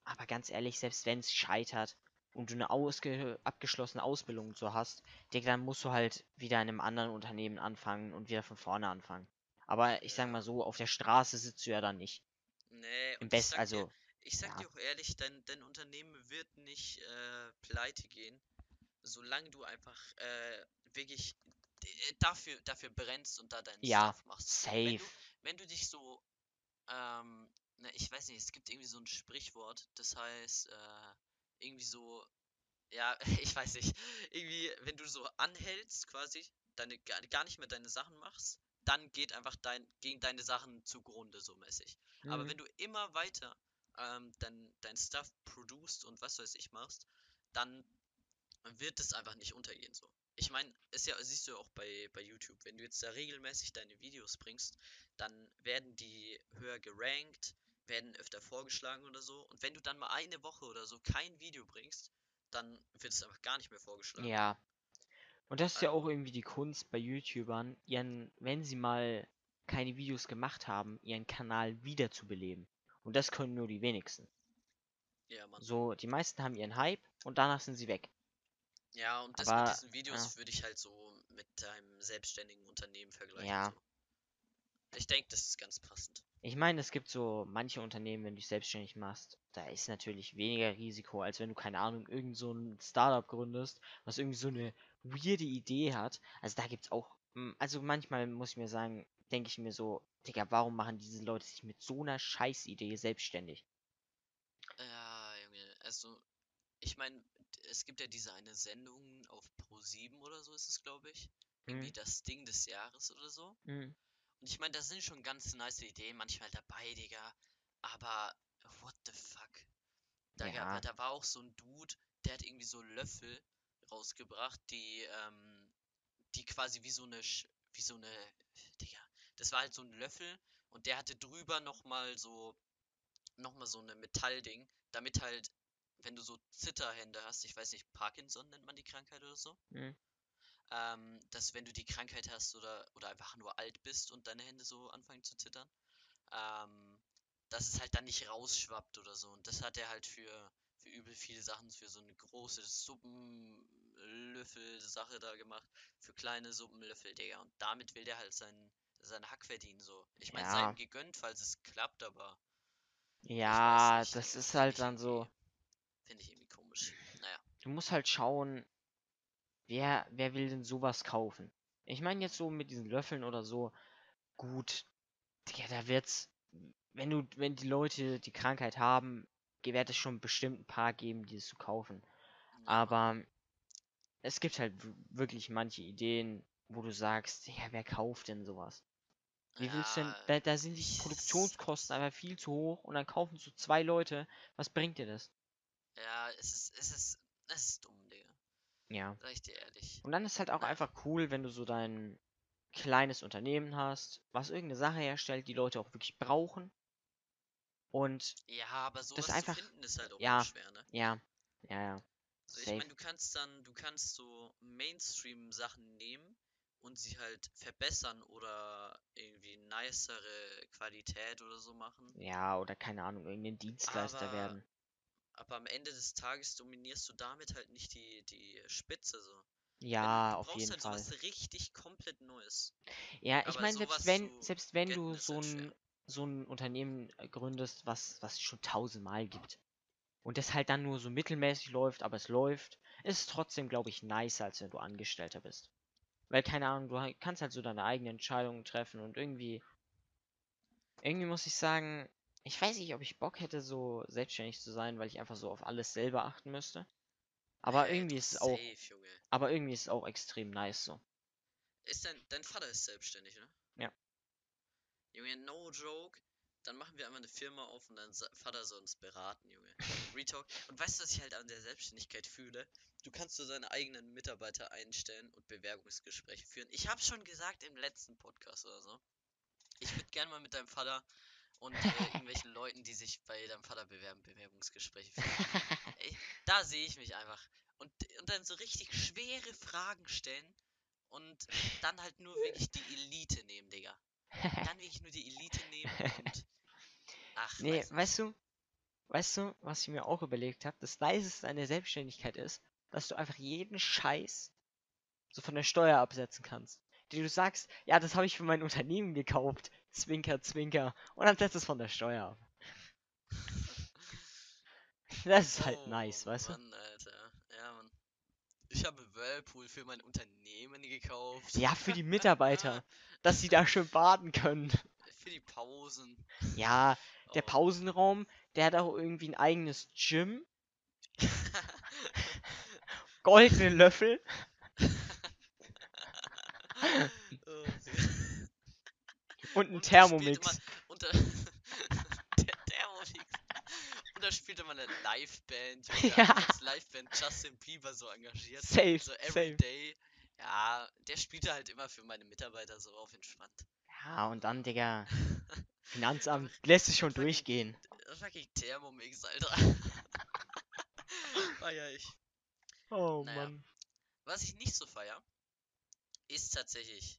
aber ganz ehrlich, selbst wenn es scheitert und du eine ausge abgeschlossene Ausbildung so hast, Digga, dann musst du halt wieder in einem anderen Unternehmen anfangen und wieder von vorne anfangen. Aber ich sag mal so, auf der Straße sitzt du ja dann nicht. Nee, Im Best, sag dir, also, Ich sag Ja. dir auch ehrlich, dein, dein Unternehmen wird nicht äh, pleite gehen, solange du einfach äh, wirklich d- dafür, dafür brennst und da deinen Ja, Stuff machst. Wenn safe. du, wenn du dich so, ähm, ne, ich weiß nicht, es gibt irgendwie so ein Sprichwort, das heißt, äh, irgendwie so, ja, ich weiß nicht, irgendwie, wenn du so anhältst quasi, deine, gar nicht mehr deine Sachen machst, dann geht einfach dein, gegen deine Sachen zugrunde, so mäßig. Aber Mhm. wenn du immer weiter ähm, dein, dein Stuff produced und was weiß ich machst, dann wird es einfach nicht untergehen so. Ich meine, ist ja, siehst du ja auch bei, bei YouTube, wenn du jetzt da regelmäßig deine Videos bringst, dann werden die höher gerankt, werden öfter vorgeschlagen oder so. Und wenn du dann mal eine Woche oder so kein Video bringst, dann wird es einfach gar nicht mehr vorgeschlagen. Ja. Und das ist ja auch Also- irgendwie die Kunst bei YouTubern, ihren, wenn sie mal keine Videos gemacht haben, ihren Kanal wiederzubeleben. Und das können nur die wenigsten. Ja, Mann. So, die meisten haben ihren Hype und danach sind sie weg. Ja, und das Aber, mit diesen Videos ja. würde ich halt so mit deinem selbstständigen Unternehmen vergleichen. Ja. So. Ich denke, das ist ganz passend. Ich meine, es gibt so manche Unternehmen, wenn du dich selbstständig machst, da ist natürlich weniger Risiko, als wenn du, keine Ahnung, irgend so ein Startup gründest, was irgendwie so eine weirde Idee hat. Also da gibt's auch, mm, also manchmal muss ich mir sagen, denke ich mir so, Digga, warum machen diese Leute sich mit so einer Scheißidee selbstständig? Ja, Junge, also, ich meine, es gibt ja diese eine Sendung auf Pro7 oder so ist es, glaube ich. Irgendwie Hm, das Ding des Jahres oder so. hm, Und ich meine, da sind schon ganz nice Ideen manchmal dabei, Digga. Aber what the fuck? Da, Ja. da war auch so ein Dude, der hat irgendwie so Löffel rausgebracht, die, ähm, die quasi wie so eine, Sch- wie so eine, Digga, das war halt so ein Löffel und der hatte drüber nochmal so, nochmal so eine Metallding, damit halt, wenn du so Zitterhände hast, ich weiß nicht, Parkinson nennt man die Krankheit oder so, hm. ähm, dass wenn du die Krankheit hast oder, oder einfach nur alt bist und deine Hände so anfangen zu zittern, ähm, dass es halt dann nicht rausschwappt oder so. Und das hat er halt für, für übel viele Sachen, für so eine große Suppenlöffel-Sache da gemacht, für kleine Suppenlöffel, Digga. Und damit will der halt sein, seinen Hack verdienen so. Ich meine, Ja. sei ihm gegönnt, falls es klappt, aber Ja, nicht, das ist halt dann so. Finde ich irgendwie komisch. Naja. Du musst halt schauen, wer, wer will denn sowas kaufen? Ich meine jetzt so mit diesen Löffeln oder so, gut, ja, da wird's, wenn du, wenn die Leute die Krankheit haben, wird es schon bestimmt ein paar geben, die es zu kaufen. Aber es gibt halt wirklich manche Ideen, wo du sagst, ja, wer kauft denn sowas? Wie willst du denn, Ja, da, da sind die Produktionskosten einfach viel zu hoch und dann kaufen so zwei Leute, was bringt dir das? Ja, es ist, es ist, es ist dumm, Digga. Ja. Sag ich dir ehrlich. Und dann ist halt auch Naja. einfach cool, wenn du so dein kleines Unternehmen hast, was irgendeine Sache herstellt, die Leute auch wirklich brauchen. Und Ja, aber sowas einfach- zu finden ist halt auch ja. schwer, ne? ja, ja, ja. Also ich meine, du kannst dann, du kannst so Mainstream-Sachen nehmen und sie halt verbessern oder irgendwie nicere Qualität oder so machen. Ja, oder keine Ahnung, irgendein Dienstleister Aber werden. Aber am Ende des Tages dominierst du damit halt nicht die, die Spitze so. Ja, du auf brauchst jeden halt Fall. sowas richtig komplett Neues. Ja, ich meine, selbst wenn, selbst wenn du so halt ein, so ein Unternehmen äh, gründest, was, was schon tausendmal gibt. Und das halt dann nur so mittelmäßig läuft, aber es läuft, ist es trotzdem, glaube ich, nicer, als wenn du Angestellter bist. Weil, keine Ahnung, du kannst halt so deine eigenen Entscheidungen treffen und irgendwie, irgendwie muss ich sagen, ich weiß nicht, ob ich Bock hätte, so selbstständig zu sein, weil ich einfach so auf alles selber achten müsste. Aber Äh, irgendwie ist es auch, Junge. aber irgendwie ist es auch extrem nice so. Ist dein, dein Vater ist selbstständig, ne? Ja. Junge, no joke. Dann machen wir einmal eine Firma auf und dein Vater soll uns beraten, Junge. Retalk. Und weißt du, was ich halt an der Selbstständigkeit fühle? Du kannst so deine eigenen Mitarbeiter einstellen und Bewerbungsgespräche führen. Ich habe schon gesagt im letzten Podcast oder so. Ich würde gerne mal mit deinem Vater und äh, irgendwelchen Leuten, die sich bei deinem Vater bewerben, Bewerbungsgespräche führen. Ey, da sehe ich mich einfach. Und, und dann so richtig schwere Fragen stellen und dann halt nur wirklich die Elite nehmen, Digga. Dann wirklich nur die Elite nehmen und. Ach, Nee, weiß weißt du, weißt du, was ich mir auch überlegt habe? Das Niceste an der Selbstständigkeit ist, dass du einfach jeden Scheiß so von der Steuer absetzen kannst. Die du sagst, ja, das habe ich für mein Unternehmen gekauft. Zwinker, zwinker. Und dann setzt es von der Steuer ab. Das ist halt nice, Oh, weißt du? Mann, Alter. Ich habe Whirlpool für mein Unternehmen gekauft. Ja, für die Mitarbeiter, dass sie da schön baden können. Für die Pausen. Ja, der Oh. Pausenraum, der hat auch irgendwie ein eigenes Gym, goldene Löffel. Oh, Und ein Thermomix. Und da. Da spielte man eine Liveband. Ja. Als Liveband Justin Bieber so engagiert. Safe, So safe. everyday. Ja, der spielte halt immer für meine Mitarbeiter so auf entspannt. Ja, und dann, Digga, Finanzamt lässt sich schon durchgehen. Fucking Thermomix, Alter. Feier ich. Oh Naja. Mann. Was ich nicht so feier, ist tatsächlich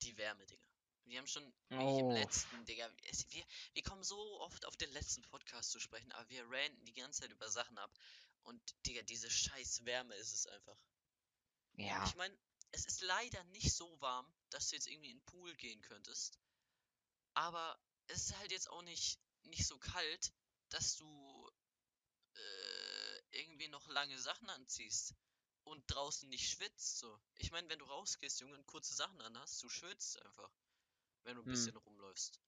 die Wärme, Digga. Wir haben schon wirklich im Oh. letzten, Digga, wir, wir kommen so oft auf den letzten Podcast zu sprechen, aber wir ranten die ganze Zeit über Sachen ab. Und, Digga, diese scheiß Wärme ist es einfach. Ja. Ich meine, es ist leider nicht so warm, dass du jetzt irgendwie in den Pool gehen könntest. Aber es ist halt jetzt auch nicht, nicht so kalt, dass du äh, irgendwie noch lange Sachen anziehst und draußen nicht schwitzt. So. Ich meine, wenn du rausgehst, Junge, und kurze Sachen anhast, du schwitzt einfach, wenn du ein Hm. bisschen rumläufst.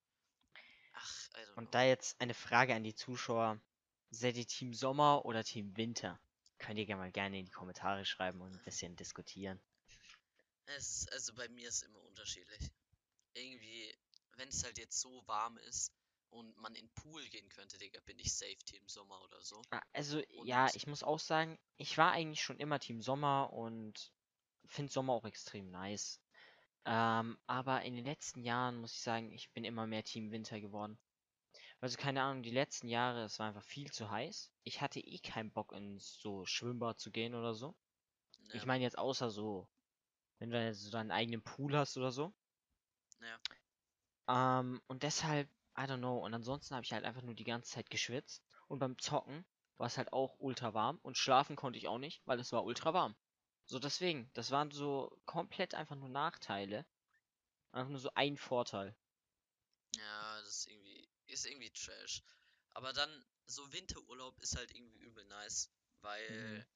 Ach, don't Und da jetzt eine Frage an die Zuschauer. Seid ihr Team Sommer oder Team Winter? Könnt ihr gerne mal gerne in die Kommentare schreiben und ein bisschen diskutieren. Es, also bei mir ist immer unterschiedlich. Irgendwie, wenn es halt jetzt so warm ist und man in den Pool gehen könnte, Digga, bin ich safe Team Sommer oder so. Ah, Also, ja, Und- ich muss auch sagen, ich war eigentlich schon immer Team Sommer und finde Sommer auch extrem nice. Ähm, aber in den letzten Jahren muss ich sagen, ich bin immer mehr Team Winter geworden. Also keine Ahnung, die letzten Jahre, es war einfach viel zu heiß. Ich hatte eh keinen Bock ins so Schwimmbad zu gehen oder so. Ich Ja, meine jetzt außer so, wenn du jetzt so deinen eigenen Pool hast oder so. Ja. Ähm, und deshalb, I don't know. Und ansonsten habe ich halt einfach nur die ganze Zeit geschwitzt. Und beim Zocken war es halt auch ultra warm. Und schlafen konnte ich auch nicht, weil es war ultra warm. So deswegen, das waren so komplett einfach nur Nachteile. Einfach nur so ein Vorteil. Ja, das ist irgendwie, ist irgendwie Trash. Aber dann, so Winterurlaub ist halt irgendwie übel nice. Weil Mhm.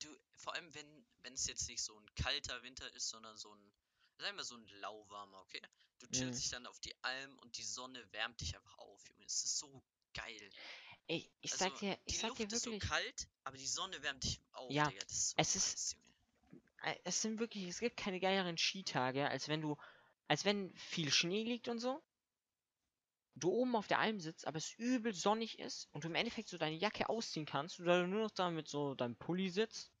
du, vor allem wenn, wenn es jetzt nicht so ein kalter Winter ist, sondern so ein, sagen wir so ein lauwarmer, okay? Du chillst Mhm. dich dann auf die Alm und die Sonne wärmt dich einfach auf, Junge. Es ist so geil. Ey, ich Also, sag dir, ich die sag Luft dir ist so wirklich, kalt, aber die Sonne wärmt dich auf, Ja, Digga. Das ist so es ist- nice, Junge. Äh, es sind wirklich, es gibt keine geileren Skitage, als wenn du, als wenn viel Schnee liegt und so. Du oben auf der Alm sitzt, aber es übel sonnig ist und du im Endeffekt so deine Jacke ausziehen kannst oder du nur noch da mit so deinem Pulli sitzt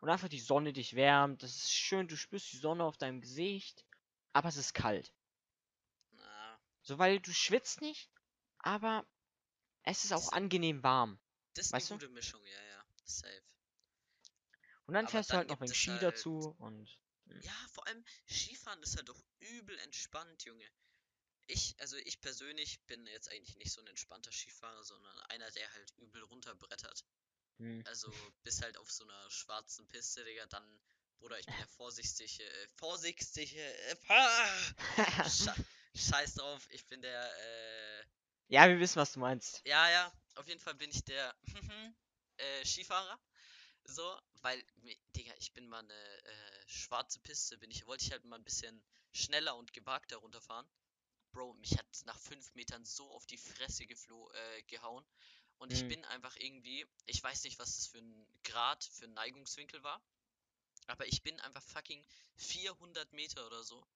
und einfach die Sonne dich wärmt. Das ist schön, du spürst die Sonne auf deinem Gesicht, aber es ist kalt. Na, So, weil du schwitzt nicht, aber es ist auch Das- angenehm warm. das ist Weißt du? eine gute Mischung, ja, ja. Safe. Und dann Aber fährst du dann halt noch es Ski halt- dazu und Ja, vor allem Skifahren ist halt doch übel entspannt, Junge. Ich, also ich persönlich bin jetzt eigentlich nicht so ein entspannter Skifahrer, sondern einer, der halt übel runterbrettert. hm, Also bis halt auf so einer schwarzen Piste, Digga, dann, Bruder, ich bin ja vorsichtig, äh, vorsichtig, äh, ah, Sche scheiß drauf, ich bin der, äh, ja, wir wissen, was du meinst. ja, ja, auf jeden Fall bin ich der äh, Skifahrer. So, weil, Digga, ich bin mal eine äh, schwarze Piste, bin ich, wollte ich halt mal ein bisschen schneller und gewagter runterfahren. Bro, mich hat nach fünf Metern so auf die Fresse geflo äh, gehauen. Und ich Mhm. bin einfach irgendwie, ich weiß nicht, was das für ein Grad, für ein Neigungswinkel war. Aber ich bin einfach fucking 400 Meter oder so.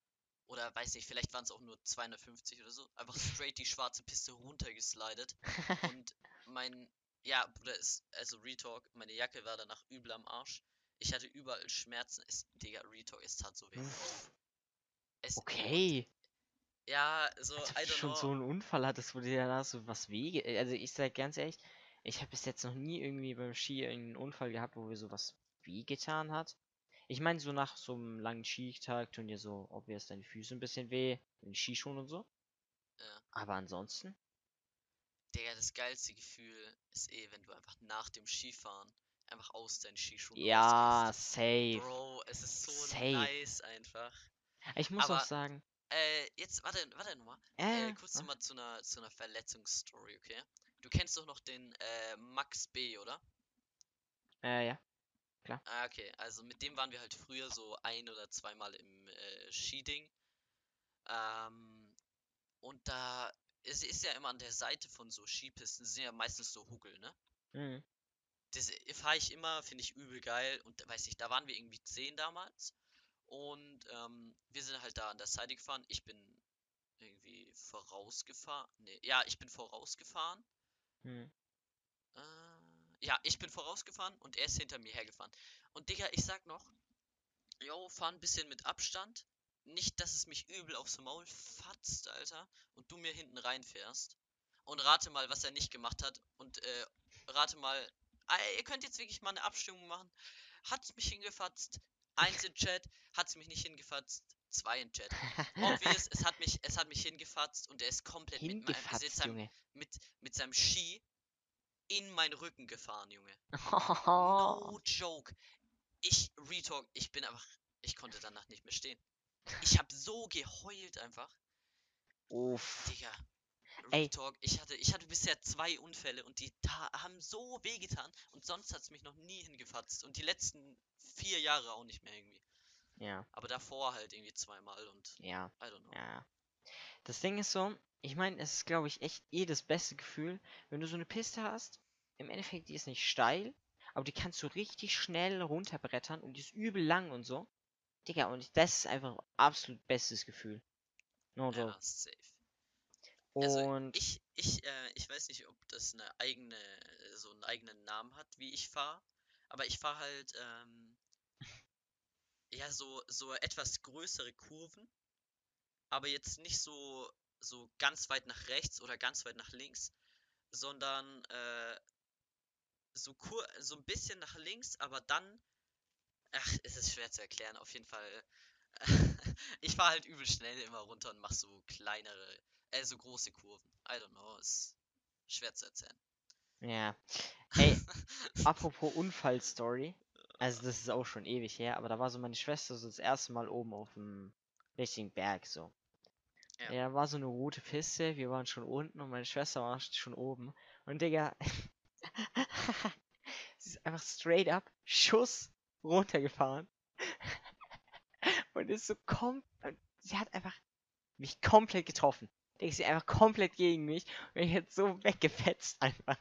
Oder weiß nicht, vielleicht waren es auch nur 250 oder so. Einfach straight die schwarze Piste runtergeslidet. Und mein, ja, Bruder, ist, also Retalk, meine Jacke war danach übel am Arsch. Ich hatte überall Schmerzen. Es, Digga, Retalk, es tat so weh. Es, okay. Ja, so, Als ob I du schon know. so einen Unfall hattest, wo dir danach so was wege. äh, Also ich sag ganz ehrlich, ich habe bis jetzt noch nie irgendwie beim Ski irgendeinen Unfall gehabt, wo mir sowas wehgetan hat. Ich meine, so nach so einem langen Skitag tun dir so, ob jetzt deine Füße ein bisschen weh, die Skischuhe und so. Ja. Aber ansonsten, Digga, das geilste Gefühl ist eh, wenn du einfach nach dem Skifahren einfach aus deinen Skischuhen ja, rausgehst. safe. Bro, es ist so Safe. nice einfach. Ich muss auch aber- sagen, Äh, jetzt, warte, warte nochmal. äh, Äh, kurz nochmal zu einer, zu einer Verletzungsstory, okay? Du kennst doch noch den äh, Max B, oder? äh, ja. Ah, okay. Also mit dem waren wir halt früher so ein oder zweimal im äh, Skiding. Ähm, und da es ist ja immer an der Seite von so Skipisten sind ja meistens so Huckel, ne? Mhm. Das fahre ich immer, finde ich übel geil. Und weiß nicht, da waren wir irgendwie 10 damals. Und ähm, wir sind halt da an der Seite gefahren. Ich bin irgendwie vorausgefahren. Nee, ja, ich bin vorausgefahren. Mhm. Äh, ja, ich bin vorausgefahren und er ist hinter mir hergefahren. Und Digga, ich sag noch, yo, fahr ein bisschen mit Abstand. Nicht, dass es mich übel aufs Maul fatzt, Alter, und du mir hinten reinfährst. Und rate mal, was er nicht gemacht hat. Und äh, rate mal, ah, ihr könnt jetzt wirklich mal eine Abstimmung machen. Hat's mich hingefatzt? Eins in Chat. Hat's mich nicht hingefatzt? Zwei in Chat. Obvious, es hat mich, es hat mich hingefatzt und er ist komplett mit, meinem, mit, Hingefatzt, seinem, Junge. mit, mit seinem Ski in meinen Rücken gefahren, Junge. Oh. No joke. Ich, Retalk, ich bin einfach, ich konnte danach nicht mehr stehen. Ich habe so geheult einfach. Uff. Digga. Ey. Retalk, ich hatte, ich hatte bisher zwei Unfälle und die haben so wehgetan und sonst hat's mich noch nie hingefatzt und die letzten vier Jahre auch nicht mehr irgendwie. Ja, Aber davor halt irgendwie zweimal und ja. I don't know. Ja. Das Ding ist so, ich meine, es ist, glaube ich, echt eh das beste Gefühl, wenn du so eine Piste hast. Im Endeffekt, die ist nicht steil, aber die kannst du richtig schnell runterbrettern und die ist übel lang und so. Digga, und das ist einfach absolut bestes Gefühl. No. Ja, safe. Also Und ich, ich, äh, ich weiß nicht, ob das eine eigene, so einen eigenen Namen hat, wie ich fahre. Aber ich fahre halt, ähm, ja, so, so etwas größere Kurven. Aber jetzt nicht so, so ganz weit nach rechts oder ganz weit nach links, sondern äh, so, kur so ein bisschen nach links, aber dann, ach, es ist schwer zu erklären, auf jeden Fall. ich fahre halt übel schnell immer runter und mache so kleinere, äh, so große Kurven. I don't know, ist schwer zu erzählen. ja. Ey, apropos Unfallstory. Also das ist auch schon ewig her, aber da war so meine Schwester so das erste Mal oben auf dem richtigen Berg so. Ja. Ja, war so eine rote Piste, wir waren schon unten und meine Schwester war schon oben. Und Digga, sie ist einfach straight up Schuss runtergefahren. und ist so kom und sie hat einfach mich komplett getroffen. Digga, sie einfach komplett gegen mich und ich hätte so weggefetzt einfach.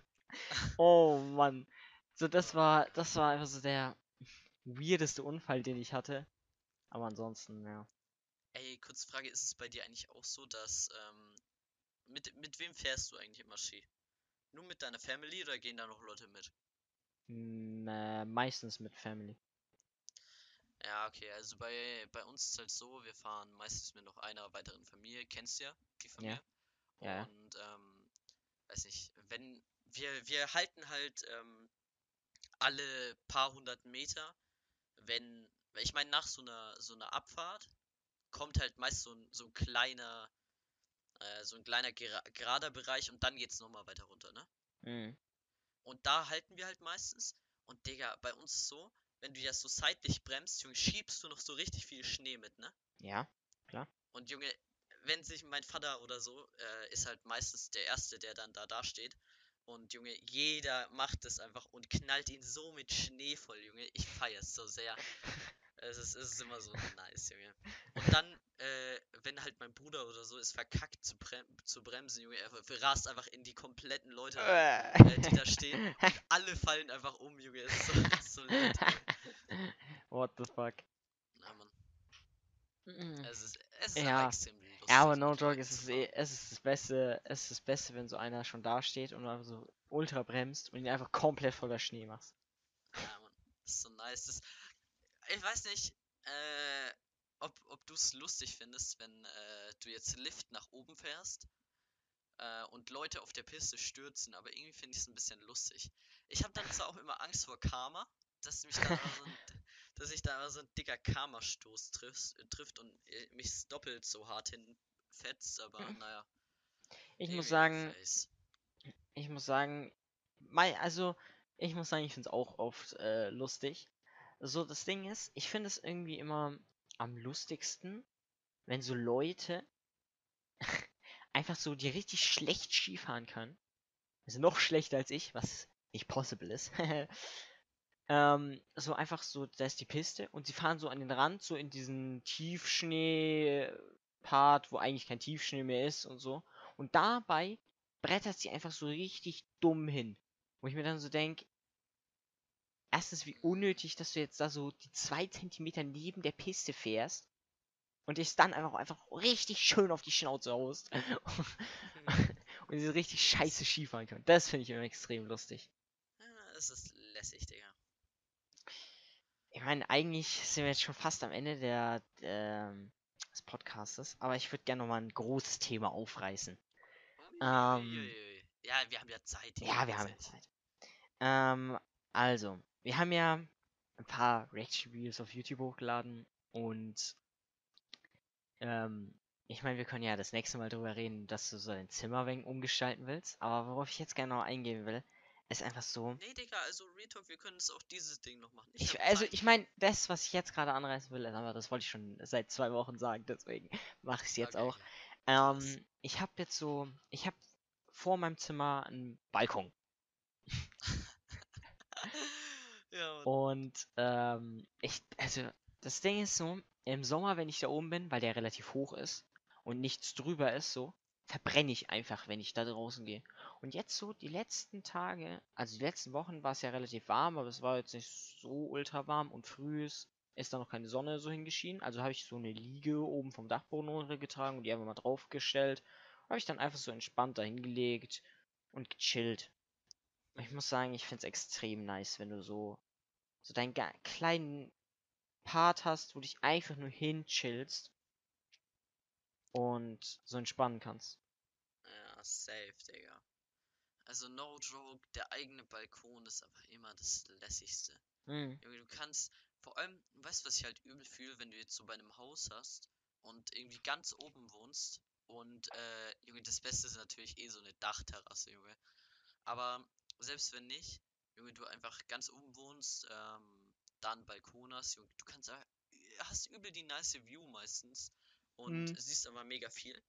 Oh Mann. So, das war, das war einfach so der weirdeste Unfall, den ich hatte. Aber ansonsten, ja. Ey, kurz Frage, ist es bei dir eigentlich auch so, dass, ähm, mit, mit wem fährst du eigentlich immer Ski? Nur mit deiner Family oder gehen da noch Leute mit? Mm, äh, meistens mit Family. Ja, okay, also bei, bei uns ist halt so, wir fahren meistens mit noch einer weiteren Familie, kennst ja die Familie. Ja, ja. Und, ähm, weiß nicht, wenn, wir, wir halten halt, ähm, alle paar hundert Meter, wenn, ich meine, nach so einer, so einer Abfahrt kommt halt meist so ein, so ein kleiner, äh, so ein kleiner gera gerader Bereich und dann geht's nochmal weiter runter, ne? Mhm. Und da halten wir halt meistens. Und Digga, bei uns ist so, wenn du ja so seitlich bremst, Junge, schiebst du noch so richtig viel Schnee mit, ne? Ja. Und Junge, wenn sich mein Vater oder so, äh, ist halt meistens der Erste, der dann da dasteht. Und Junge, jeder macht es einfach und knallt ihn so mit Schnee voll, Junge. Ich feier's so sehr. Es ist, es ist immer so nice, Junge. Und dann, äh, wenn halt mein Bruder oder so ist verkackt zu, brem zu bremsen, Junge, er rast einfach in die kompletten Leute rein, äh, die da stehen. Und alle fallen einfach um, Junge. Es ist so, so lit, Junge. What the fuck? Na, Mann. Es ist, es ist Ja. aber extrem lustig. Ja, aber no joke, es ist, eh, es ist das Beste, es ist das Beste, wenn so einer schon da steht und einfach so ultra bremst und ihn einfach komplett voller Schnee machst. Ja, Mann. Das ist so nice. Das, ich weiß nicht, äh, ob, ob du es lustig findest, wenn äh, du jetzt Lift nach oben fährst äh, und Leute auf der Piste stürzen, aber irgendwie finde ich es ein bisschen lustig. Ich habe dann zwar auch immer Angst vor Karma, dass mich da so ein, dass ich da so ein dicker Karma-Stoß trifft, trifft und äh, mich doppelt so hart hinfetzt, aber Mhm. naja. Ich muss sagen, face. ich muss sagen, mei, also, ich muss sagen, ich finde es auch oft äh, lustig. So, das Ding ist, ich finde es irgendwie immer am lustigsten, wenn so Leute einfach so, die richtig schlecht Skifahren können. Also noch schlechter als ich, was nicht possible ist. ähm, so einfach so, da ist die Piste und sie fahren so an den Rand, so in diesen Tiefschnee-Part, wo eigentlich kein Tiefschnee mehr ist und so. Und dabei brettert sie einfach so richtig dumm hin. Wo ich mir dann so denke, erstens, wie unnötig, dass du jetzt da so die zwei Zentimeter neben der Piste fährst und dich dann einfach, einfach richtig schön auf die Schnauze haust und sie richtig scheiße Skifahren können. Das finde ich immer extrem lustig. Ja, es ist lässig, Digga. Ich meine, eigentlich sind wir jetzt schon fast am Ende der, ähm, des Podcastes, aber ich würde gerne nochmal ein großes Thema aufreißen. Ähm, ja, wir haben ja Zeit. Ja, wir haben jetzt Zeit. Ähm, also, wir haben ja ein paar Reaction-Videos auf YouTube hochgeladen und ähm, ich meine, wir können ja das nächste Mal drüber reden, dass du so dein Zimmer wegen umgestalten willst, aber worauf ich jetzt gerne noch eingehen will, ist einfach so. Nee, Digga, also Retalk, wir können es auch dieses Ding noch machen. Ich, hab also, ich meine, das, was ich jetzt gerade anreißen will, aber das wollte ich schon seit zwei Wochen sagen, deswegen mache ich es jetzt Okay, auch. Ähm, ich habe jetzt so, ich habe vor meinem Zimmer einen Balkon. ja. Und ähm, ich, also das Ding ist so, im Sommer, wenn ich da oben bin, weil der relativ hoch ist und nichts drüber ist, so, verbrenne ich einfach, wenn ich da draußen gehe. Und jetzt so die letzten Tage, also die letzten Wochen war es ja relativ warm, aber es war jetzt nicht so ultra warm und früh ist, ist da noch keine Sonne so hingeschienen. Also habe ich so eine Liege oben vom Dachboden runtergetragen und die einfach mal draufgestellt. Habe ich dann einfach so entspannt da hingelegt und gechillt. Ich muss sagen, ich finde es extrem nice, wenn du so, so deinen kleinen Part hast, wo du dich einfach nur hinchillst und so entspannen kannst. Ja, safe, Digga. Also, no joke, der eigene Balkon ist aber immer das lässigste. Mhm. Du kannst, vor allem, weißt du, was ich halt übel fühle, wenn du jetzt so bei einem Haus hast und irgendwie ganz oben wohnst und, äh, Junge, das Beste ist natürlich eh so eine Dachterrasse, Junge. Aber selbst wenn nicht, Junge, du einfach ganz oben wohnst, ähm, da einen Balkon hast, Junge, du kannst, hast übel die nice View meistens und Mhm. siehst aber mega viel.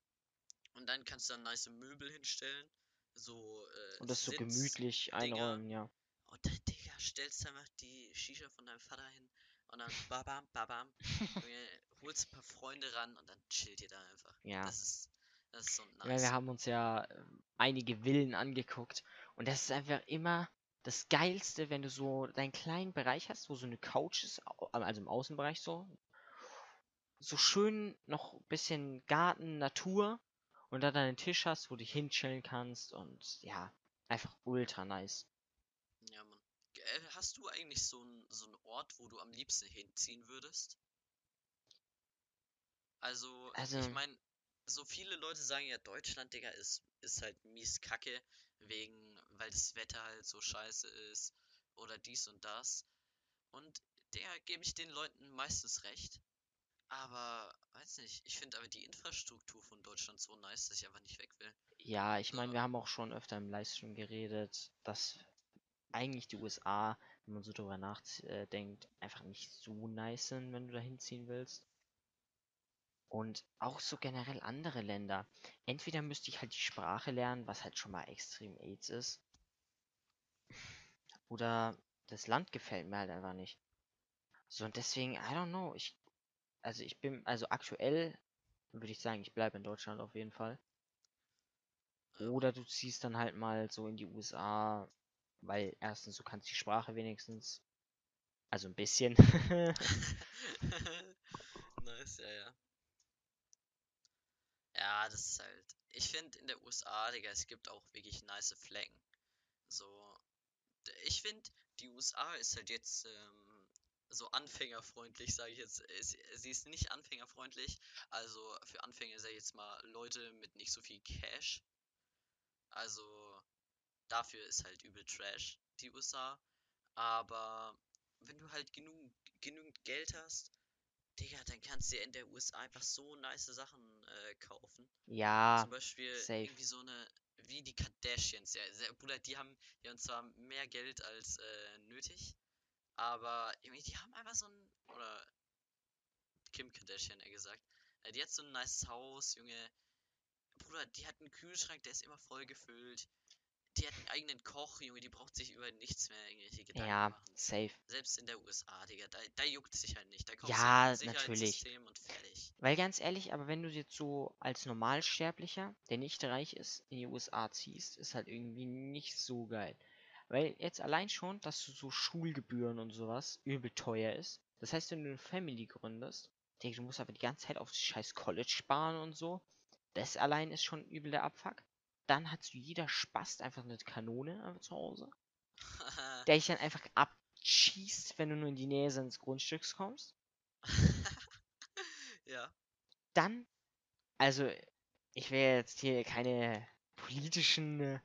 Und dann kannst du dann nice Möbel hinstellen. So, äh, Und das so Sitz- gemütlich Dinger. einräumen, ja. Und dann, Digga, stellst einfach die Shisha von deinem Vater hin und dann babam, babam, Junge, holst ein paar Freunde ran und dann chillt ihr da einfach. Ja. Das ist, das ist so nice. Ja, wir haben uns ja ähm, einige Villen angeguckt und das ist einfach immer das Geilste, wenn du so deinen kleinen Bereich hast, wo so eine Couch ist, also im Außenbereich so. So schön noch ein bisschen Garten, Natur und dann einen Tisch hast, wo du dich hinchillen kannst und ja, einfach ultra nice. Ja, Mann. Äh, hast du eigentlich so einen so einen Ort, wo du am liebsten hinziehen würdest? Also, ich Also- meine, so viele Leute sagen ja, Deutschland, Digga, ist, ist halt mies kacke, wegen, weil das Wetter halt so scheiße ist oder dies und das. Und der gebe ich den Leuten meistens recht. Aber, weiß nicht, ich finde aber die Infrastruktur von Deutschland so nice, dass ich einfach nicht weg will. Ja, ich meine, Ja. wir haben auch schon öfter im Livestream geredet, dass eigentlich die USA, wenn man so drüber nachdenkt, einfach nicht so nice sind, wenn du da hinziehen willst. Und auch so generell andere Länder. Entweder müsste ich halt die Sprache lernen, was halt schon mal extrem AIDS ist. Oder das Land gefällt mir halt einfach nicht. So, und deswegen, I don't know, ich, also ich bin, also aktuell würde ich sagen, ich bleibe in Deutschland auf jeden Fall. Oder du ziehst dann halt mal so in die USA, weil erstens, du kannst die Sprache wenigstens. Also ein bisschen. nice, ja, ja. Ja, das ist halt. Ich finde in der USA, Digga, es gibt auch wirklich nice Flecken. So. Ich finde, die USA ist halt jetzt ähm, so anfängerfreundlich, sage ich jetzt. Es- Sie ist nicht anfängerfreundlich. Also für Anfänger sage ich jetzt mal Leute mit nicht so viel Cash. Also dafür ist halt übel Trash, die USA. Aber wenn du halt genug, genügend Geld hast, Digga, dann kannst du dir in der USA einfach so nice Sachen äh, kaufen. ja, Zum Beispiel safe. irgendwie so eine, wie die Kardashians. Ja, Bruder, die haben, die haben zwar mehr Geld als äh, nötig, aber irgendwie, die haben einfach so ein, oder Kim Kardashian, eher gesagt, äh, die hat so ein nice Haus, Junge. Bruder, die hat einen Kühlschrank, der ist immer voll gefüllt. Die hat einen eigenen Koch, Junge, die braucht sich über nichts mehr irgendwelche Gedanken ja, machen. safe. Selbst in der USA, Digga, da, da juckt sich halt nicht. Da kaufst Ja, du natürlich. Und fertig. Weil ganz ehrlich, aber wenn du jetzt so als Normalsterblicher, der nicht reich ist, in die USA ziehst, ist halt irgendwie nicht so geil. Weil jetzt allein schon, dass du so Schulgebühren und sowas übel teuer ist. Das heißt, wenn du eine Family gründest, Digga, du musst aber die ganze Zeit auf das scheiß College sparen und so. Das allein ist schon übel der Abfuck. Dann hat so jeder Spast einfach eine Kanone einfach zu Hause, der dich dann einfach abschießt, wenn du nur in die Nähe seines Grundstücks kommst. ja. dann, also ich will jetzt hier keine politischen äh,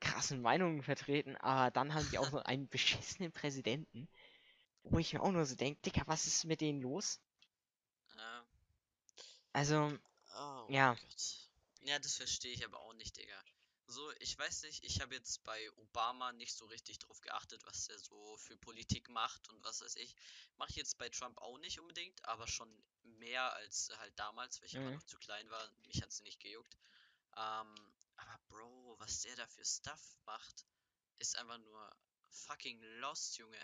krassen Meinungen vertreten, aber dann haben die auch noch einen beschissenen Präsidenten, wo ich mir auch nur so denke, Dicker, was ist mit denen los? Ja. Also, Oh Ja. Gott. Ja, das verstehe ich aber auch nicht, Digga. So, ich weiß nicht, ich habe jetzt bei Obama nicht so richtig drauf geachtet, was er so für Politik macht und was weiß ich. Mache ich jetzt bei Trump auch nicht unbedingt, aber schon mehr als halt damals, weil ich immer Mhm. noch zu klein war. Mich hat es nicht gejuckt. Ähm, aber Bro, was der da für Stuff macht, ist einfach nur fucking lost, Junge.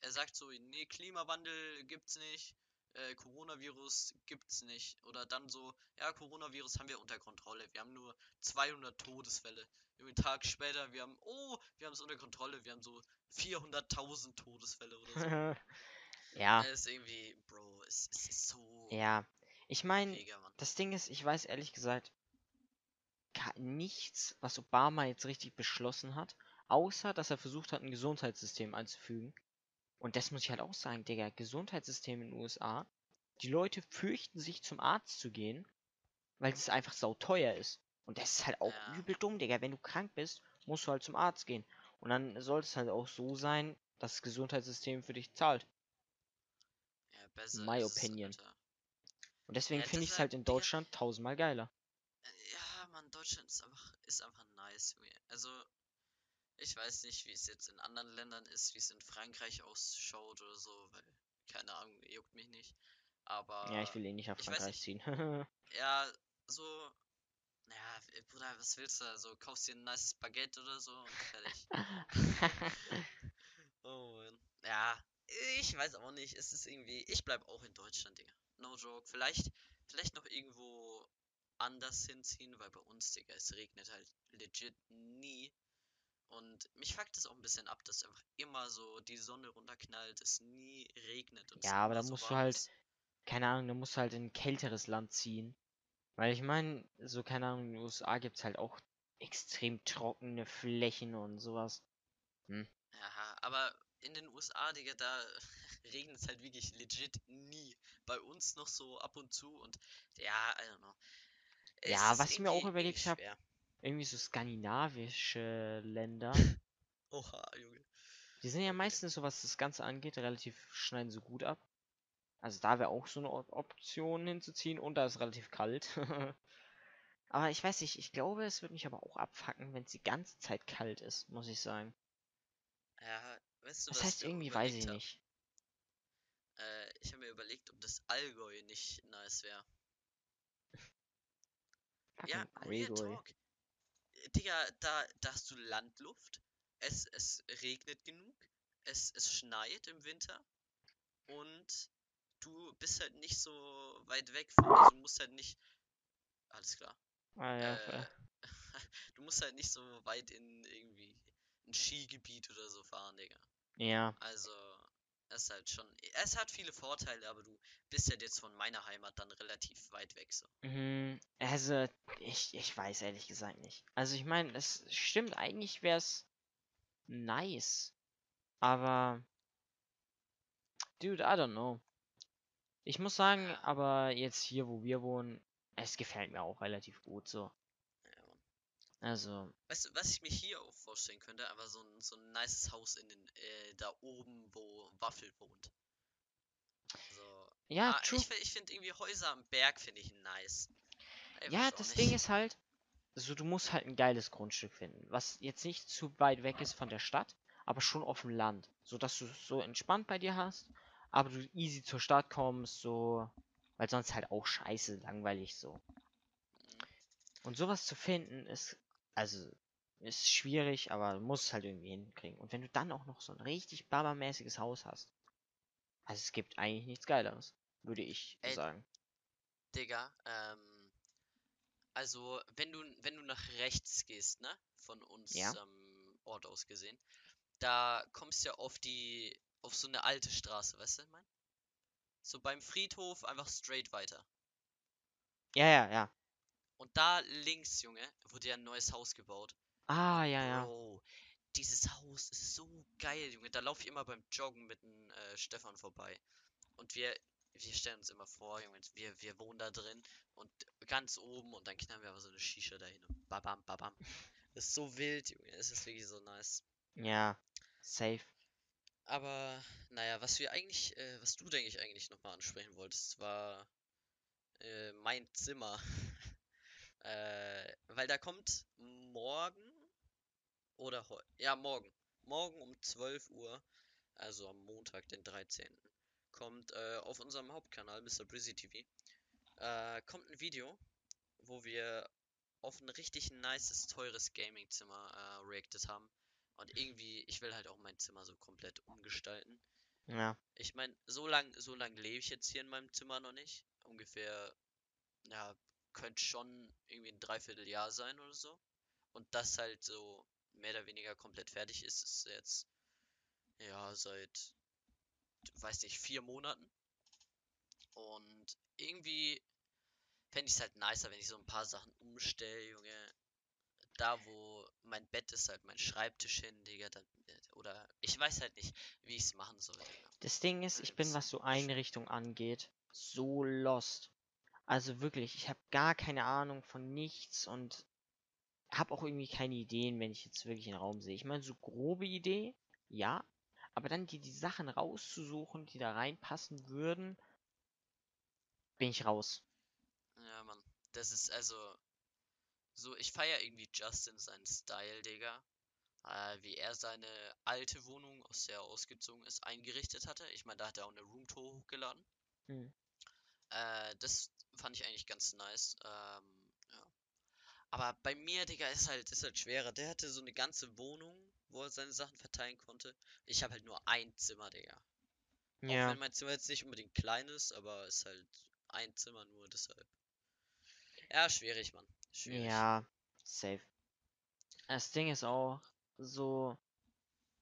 Er sagt so, nee, Klimawandel gibt's nicht, äh, Coronavirus gibt's nicht. Oder dann so, ja, Coronavirus haben wir unter Kontrolle. Wir haben nur 200 Todesfälle. Einen Tag später, wir haben, oh, wir haben es unter Kontrolle. Wir haben so 400.000 Todesfälle oder so. ja, Er ist irgendwie, Bro, es, es ist so ja. Ich meine, das Ding ist, ich weiß ehrlich gesagt nichts, was Obama jetzt richtig beschlossen hat, außer dass er versucht hat, ein Gesundheitssystem einzufügen. Und das muss ich halt auch sagen, Digga, Gesundheitssystem in den USA, die Leute fürchten sich zum Arzt zu gehen, weil es einfach sauteuer ist. Und das ist halt auch Ja. übel dumm, Digga. Wenn du krank bist, musst du halt zum Arzt gehen. Und dann sollte es halt auch so sein, dass das Gesundheitssystem für dich zahlt. Ja, besser my ist es, opinion. Alter. Und deswegen Ja, finde ich es halt in Deutschland tausendmal geiler. Äh, Ja, Mann, Deutschland ist einfach, ist einfach nice. Also, ich weiß nicht, wie es jetzt in anderen Ländern ist, wie es in Frankreich ausschaut oder so, weil, keine Ahnung, juckt mich nicht. Aber, Ja, ich will eh nicht nach weiß Frankreich nicht. ziehen. ja, so, ja, äh, Bruder, was willst du da? So, kaufst dir ein nices Baguette oder so und fertig. Oh Mann. Ja, ich weiß auch nicht. Es ist irgendwie. Ich bleib auch in Deutschland, Digga. No joke. Vielleicht, vielleicht noch irgendwo anders hinziehen, weil bei uns, Digga, es regnet halt legit nie. Und mich fuckt es auch ein bisschen ab, dass einfach immer so die Sonne runterknallt, es nie regnet und es Ja, aber da so musst du warm halt, ist. keine Ahnung, da musst du halt in ein kälteres Land ziehen. Weil ich meine, so, keine Ahnung, in den USA gibt's halt auch extrem trockene Flächen und sowas. Hm. Ja, aber in den USA, Digga, da regnet es halt wirklich legit nie. Bei uns noch so ab und zu und ja, I don't know. Ja, was ich mir auch überlegt irgendwie hab, schwer. Irgendwie so skandinavische Länder. Oha, Junge. Die sind ja meistens, so was das Ganze angeht, relativ schneiden so gut ab. Also da wäre auch so eine Op- Option hinzuziehen und da ist relativ kalt. aber ich weiß nicht, ich glaube, es wird mich aber auch abfacken, wenn es die ganze Zeit kalt ist, muss ich sagen. Ja, weißt du, Das was heißt irgendwie, weiß ich hab? nicht. Äh, ich habe mir überlegt, ob das Allgäu nicht nice wäre. Ja, Fucking Real. Talk. Digga, da, da hast du Landluft. Es, es regnet genug. Es, es schneit im Winter. Und du bist halt nicht so weit weg von. Also du musst halt nicht. Alles klar. Ah, ja, äh, du musst halt nicht so weit in irgendwie ein Skigebiet oder so fahren, Digga. ja. Also, es ist halt schon. Es hat viele Vorteile, aber du bist halt jetzt von meiner Heimat dann relativ weit weg so. Mhm, also, ich, ich weiß ehrlich gesagt nicht. Also, ich meine, es stimmt, eigentlich wäre es nice. Aber, dude, I don't know. Ich muss sagen, aber jetzt hier, wo wir wohnen, es gefällt mir auch relativ gut so. Also, Weißt du, was ich mir hier auch vorstellen könnte, aber so ein, so ein nices Haus in den, äh, da oben, wo Waffel wohnt. So. ja, ah, true. ich, ich finde irgendwie Häuser am Berg finde ich nice. Ey, Ja, das. Ding ist halt, so du musst halt ein geiles Grundstück finden, was jetzt nicht zu weit weg ist von der Stadt, aber schon auf dem Land, so dass du es so entspannt bei dir hast, aber du easy zur Stadt kommst, so, weil sonst halt auch scheiße langweilig so. Mhm. Und sowas zu finden ist, also, ist schwierig, aber es halt irgendwie hinkriegen. Und wenn du dann auch noch so ein richtig babamäßiges Haus hast, also es gibt eigentlich nichts Geileres, würde ich Ey, sagen. Digga, ähm, also wenn du wenn du nach rechts gehst, ne, von uns Ja. ähm, Ort aus gesehen, da kommst du ja auf die auf so eine alte Straße, weißt du, mein? So beim Friedhof einfach straight weiter. Ja, ja, ja. Und da links, Junge, wurde ja ein neues Haus gebaut. Ah, ja, ja. Bro, dieses Haus ist so geil, Junge. Da laufe ich immer beim Joggen mit dem äh, Stefan vorbei. Und wir, wir stellen uns immer vor, Junge, wir, wir wohnen da drin und ganz oben und dann knallen wir aber so eine Shisha dahin und babam, babam. Das ist so wild, Junge. Es ist wirklich so nice. Ja, safe. Aber, naja, was wir eigentlich, äh, was du, denke ich, eigentlich nochmal ansprechen wolltest, war äh, mein Zimmer. äh, weil da kommt morgen oder heute, ja, morgen. Morgen um 12 Uhr, also am Montag, den 13. kommt äh, auf unserem Hauptkanal, Mr. Brizzy TV, äh, kommt ein Video, wo wir auf ein richtig nices, teures Gaming-Zimmer äh, reacted haben. Und irgendwie, ich will halt auch mein Zimmer so komplett umgestalten. Ja. Ich meine, so lang, so lang lebe ich jetzt hier in meinem Zimmer noch nicht. Ungefähr, ja, könnte schon irgendwie ein Dreivierteljahr sein oder so. Und das halt so mehr oder weniger komplett fertig ist, ist jetzt, ja, seit, weiß nicht, vier Monaten. Und irgendwie fände ich es halt nicer, wenn ich so ein paar Sachen umstelle, Junge. Da, wo mein Bett ist, halt mein Schreibtisch hin, Digga. Dann, oder ich weiß halt nicht, wie ich es machen soll, Digga. Das Ding ist, ich bin, was so Einrichtung angeht, so lost. Also wirklich, ich habe gar keine Ahnung von nichts und habe auch irgendwie keine Ideen, wenn ich jetzt wirklich einen Raum sehe. Ich meine, so grobe Idee, ja, aber dann die, die Sachen rauszusuchen, die da reinpassen würden, bin ich raus. Ja, Mann. Das ist also. So, ich feiere irgendwie Justin seinen Style, Digga. Äh, wie er seine alte Wohnung, aus der er ausgezogen ist, eingerichtet hatte. Ich meine, da hat er auch eine Roomtour hochgeladen. Hm. Äh, das fand ich eigentlich ganz nice. Ähm, ja. Aber bei mir, Digga, ist halt, ist halt schwerer. Der hatte so eine ganze Wohnung, wo er seine Sachen verteilen konnte. Ich habe halt nur ein Zimmer, Digga. Auch Ja. wenn mein Zimmer jetzt nicht unbedingt klein ist, aber ist halt ein Zimmer nur, deshalb. Ja, schwierig, Mann. Schwierig. Ja, safe. Das Ding ist auch so,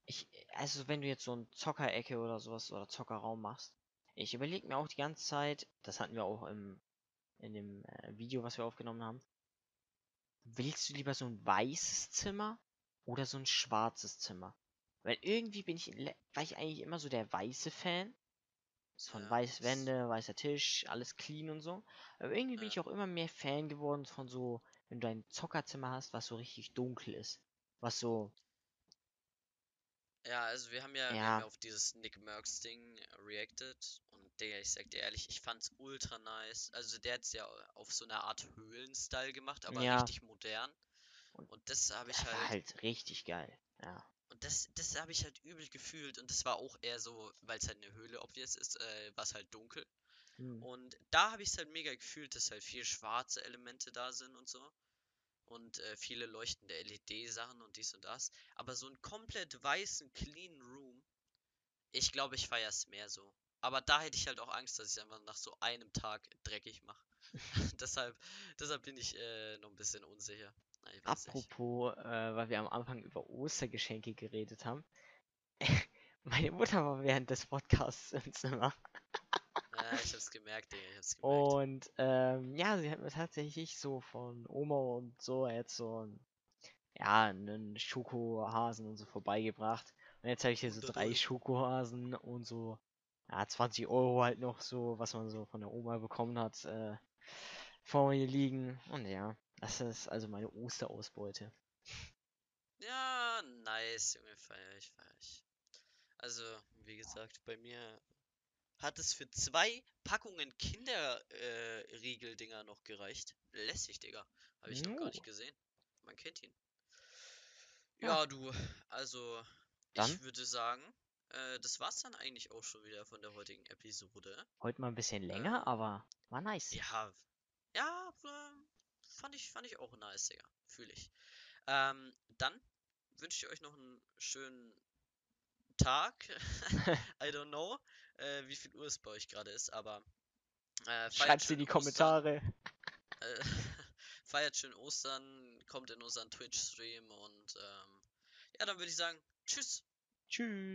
ich, also wenn du jetzt so ein Zockerecke oder sowas oder Zockerraum machst, ich überlege mir auch die ganze Zeit, das hatten wir auch im, in dem äh, Video, was wir aufgenommen haben, willst du lieber so ein weißes Zimmer oder so ein schwarzes Zimmer? Weil irgendwie bin ich, war ich eigentlich immer so der weiße Fan. So von Ja, weiß Wände, weißer Tisch, alles clean und so. Aber irgendwie bin Ja. ich auch immer mehr Fan geworden von so, wenn du ein Zockerzimmer hast, was so richtig dunkel ist. Was so, Ja, also wir haben ja, wir Ja. haben ja auf dieses Nick Merckx Ding reacted Digga, ich sag dir ehrlich, ich fand's ultra nice. Also der hat's ja auf so eine Art Höhlenstyle gemacht, aber Ja. richtig modern. Und Und das habe ich das war halt, halt richtig geil. Ja. und das, das habe ich halt übel gefühlt und das war auch eher so, weil es halt eine Höhle obvious ist, äh, war es halt dunkel. Hm. Und da habe ich es halt mega gefühlt, dass halt viel schwarze Elemente da sind und so. Und äh, viele leuchtende LED-Sachen und dies und das. Aber so einen komplett weißen, clean Room, ich glaube, ich feiere es mehr so. Aber da hätte ich halt auch Angst, dass ich einfach nach so einem Tag dreckig mache. deshalb, deshalb bin ich äh, noch ein bisschen unsicher. Nicht. Apropos, äh, weil wir am Anfang über Ostergeschenke geredet haben. Meine Mutter war während des Podcasts im Zimmer. Ja, ich hab's gemerkt, Digga, ich hab's gemerkt. Und ähm, ja, sie hat mir tatsächlich so von Oma und so jetzt so ein, ja, einen Schokohasen und so vorbeigebracht. Und jetzt habe ich hier so 100 drei. Schokohasen und so, ja, 20 Euro halt noch so, was man so von der Oma bekommen hat, äh, vor mir liegen. Und ja, das ist also meine Osterausbeute. Ja, nice, Junge, feier ich, feier ich. Also, wie gesagt, bei mir hat es für zwei Packungen Kinderriegel-Dinger noch gereicht. Lässig, Digga. Habe ich noch gar nicht Oh. gesehen. Man kennt ihn. Ja. Ja, du, also, ich Dann? würde sagen, äh, das war's dann eigentlich auch schon wieder von der heutigen Episode. Heute mal ein bisschen länger, Ähm, aber war nice. Ja, ja, Bruder, fand ich, fand ich auch nice, Digga. Fühle ich. Ähm, dann wünsche ich euch noch einen schönen Tag. I don't know, äh, wie viel Uhr es bei euch gerade ist, aber äh, feiert Schreibt's in die Ostern. Kommentare. Äh, feiert schön Ostern, kommt in unseren Twitch-Stream und ähm, ja, dann würde ich sagen, tschüss. Tschüss.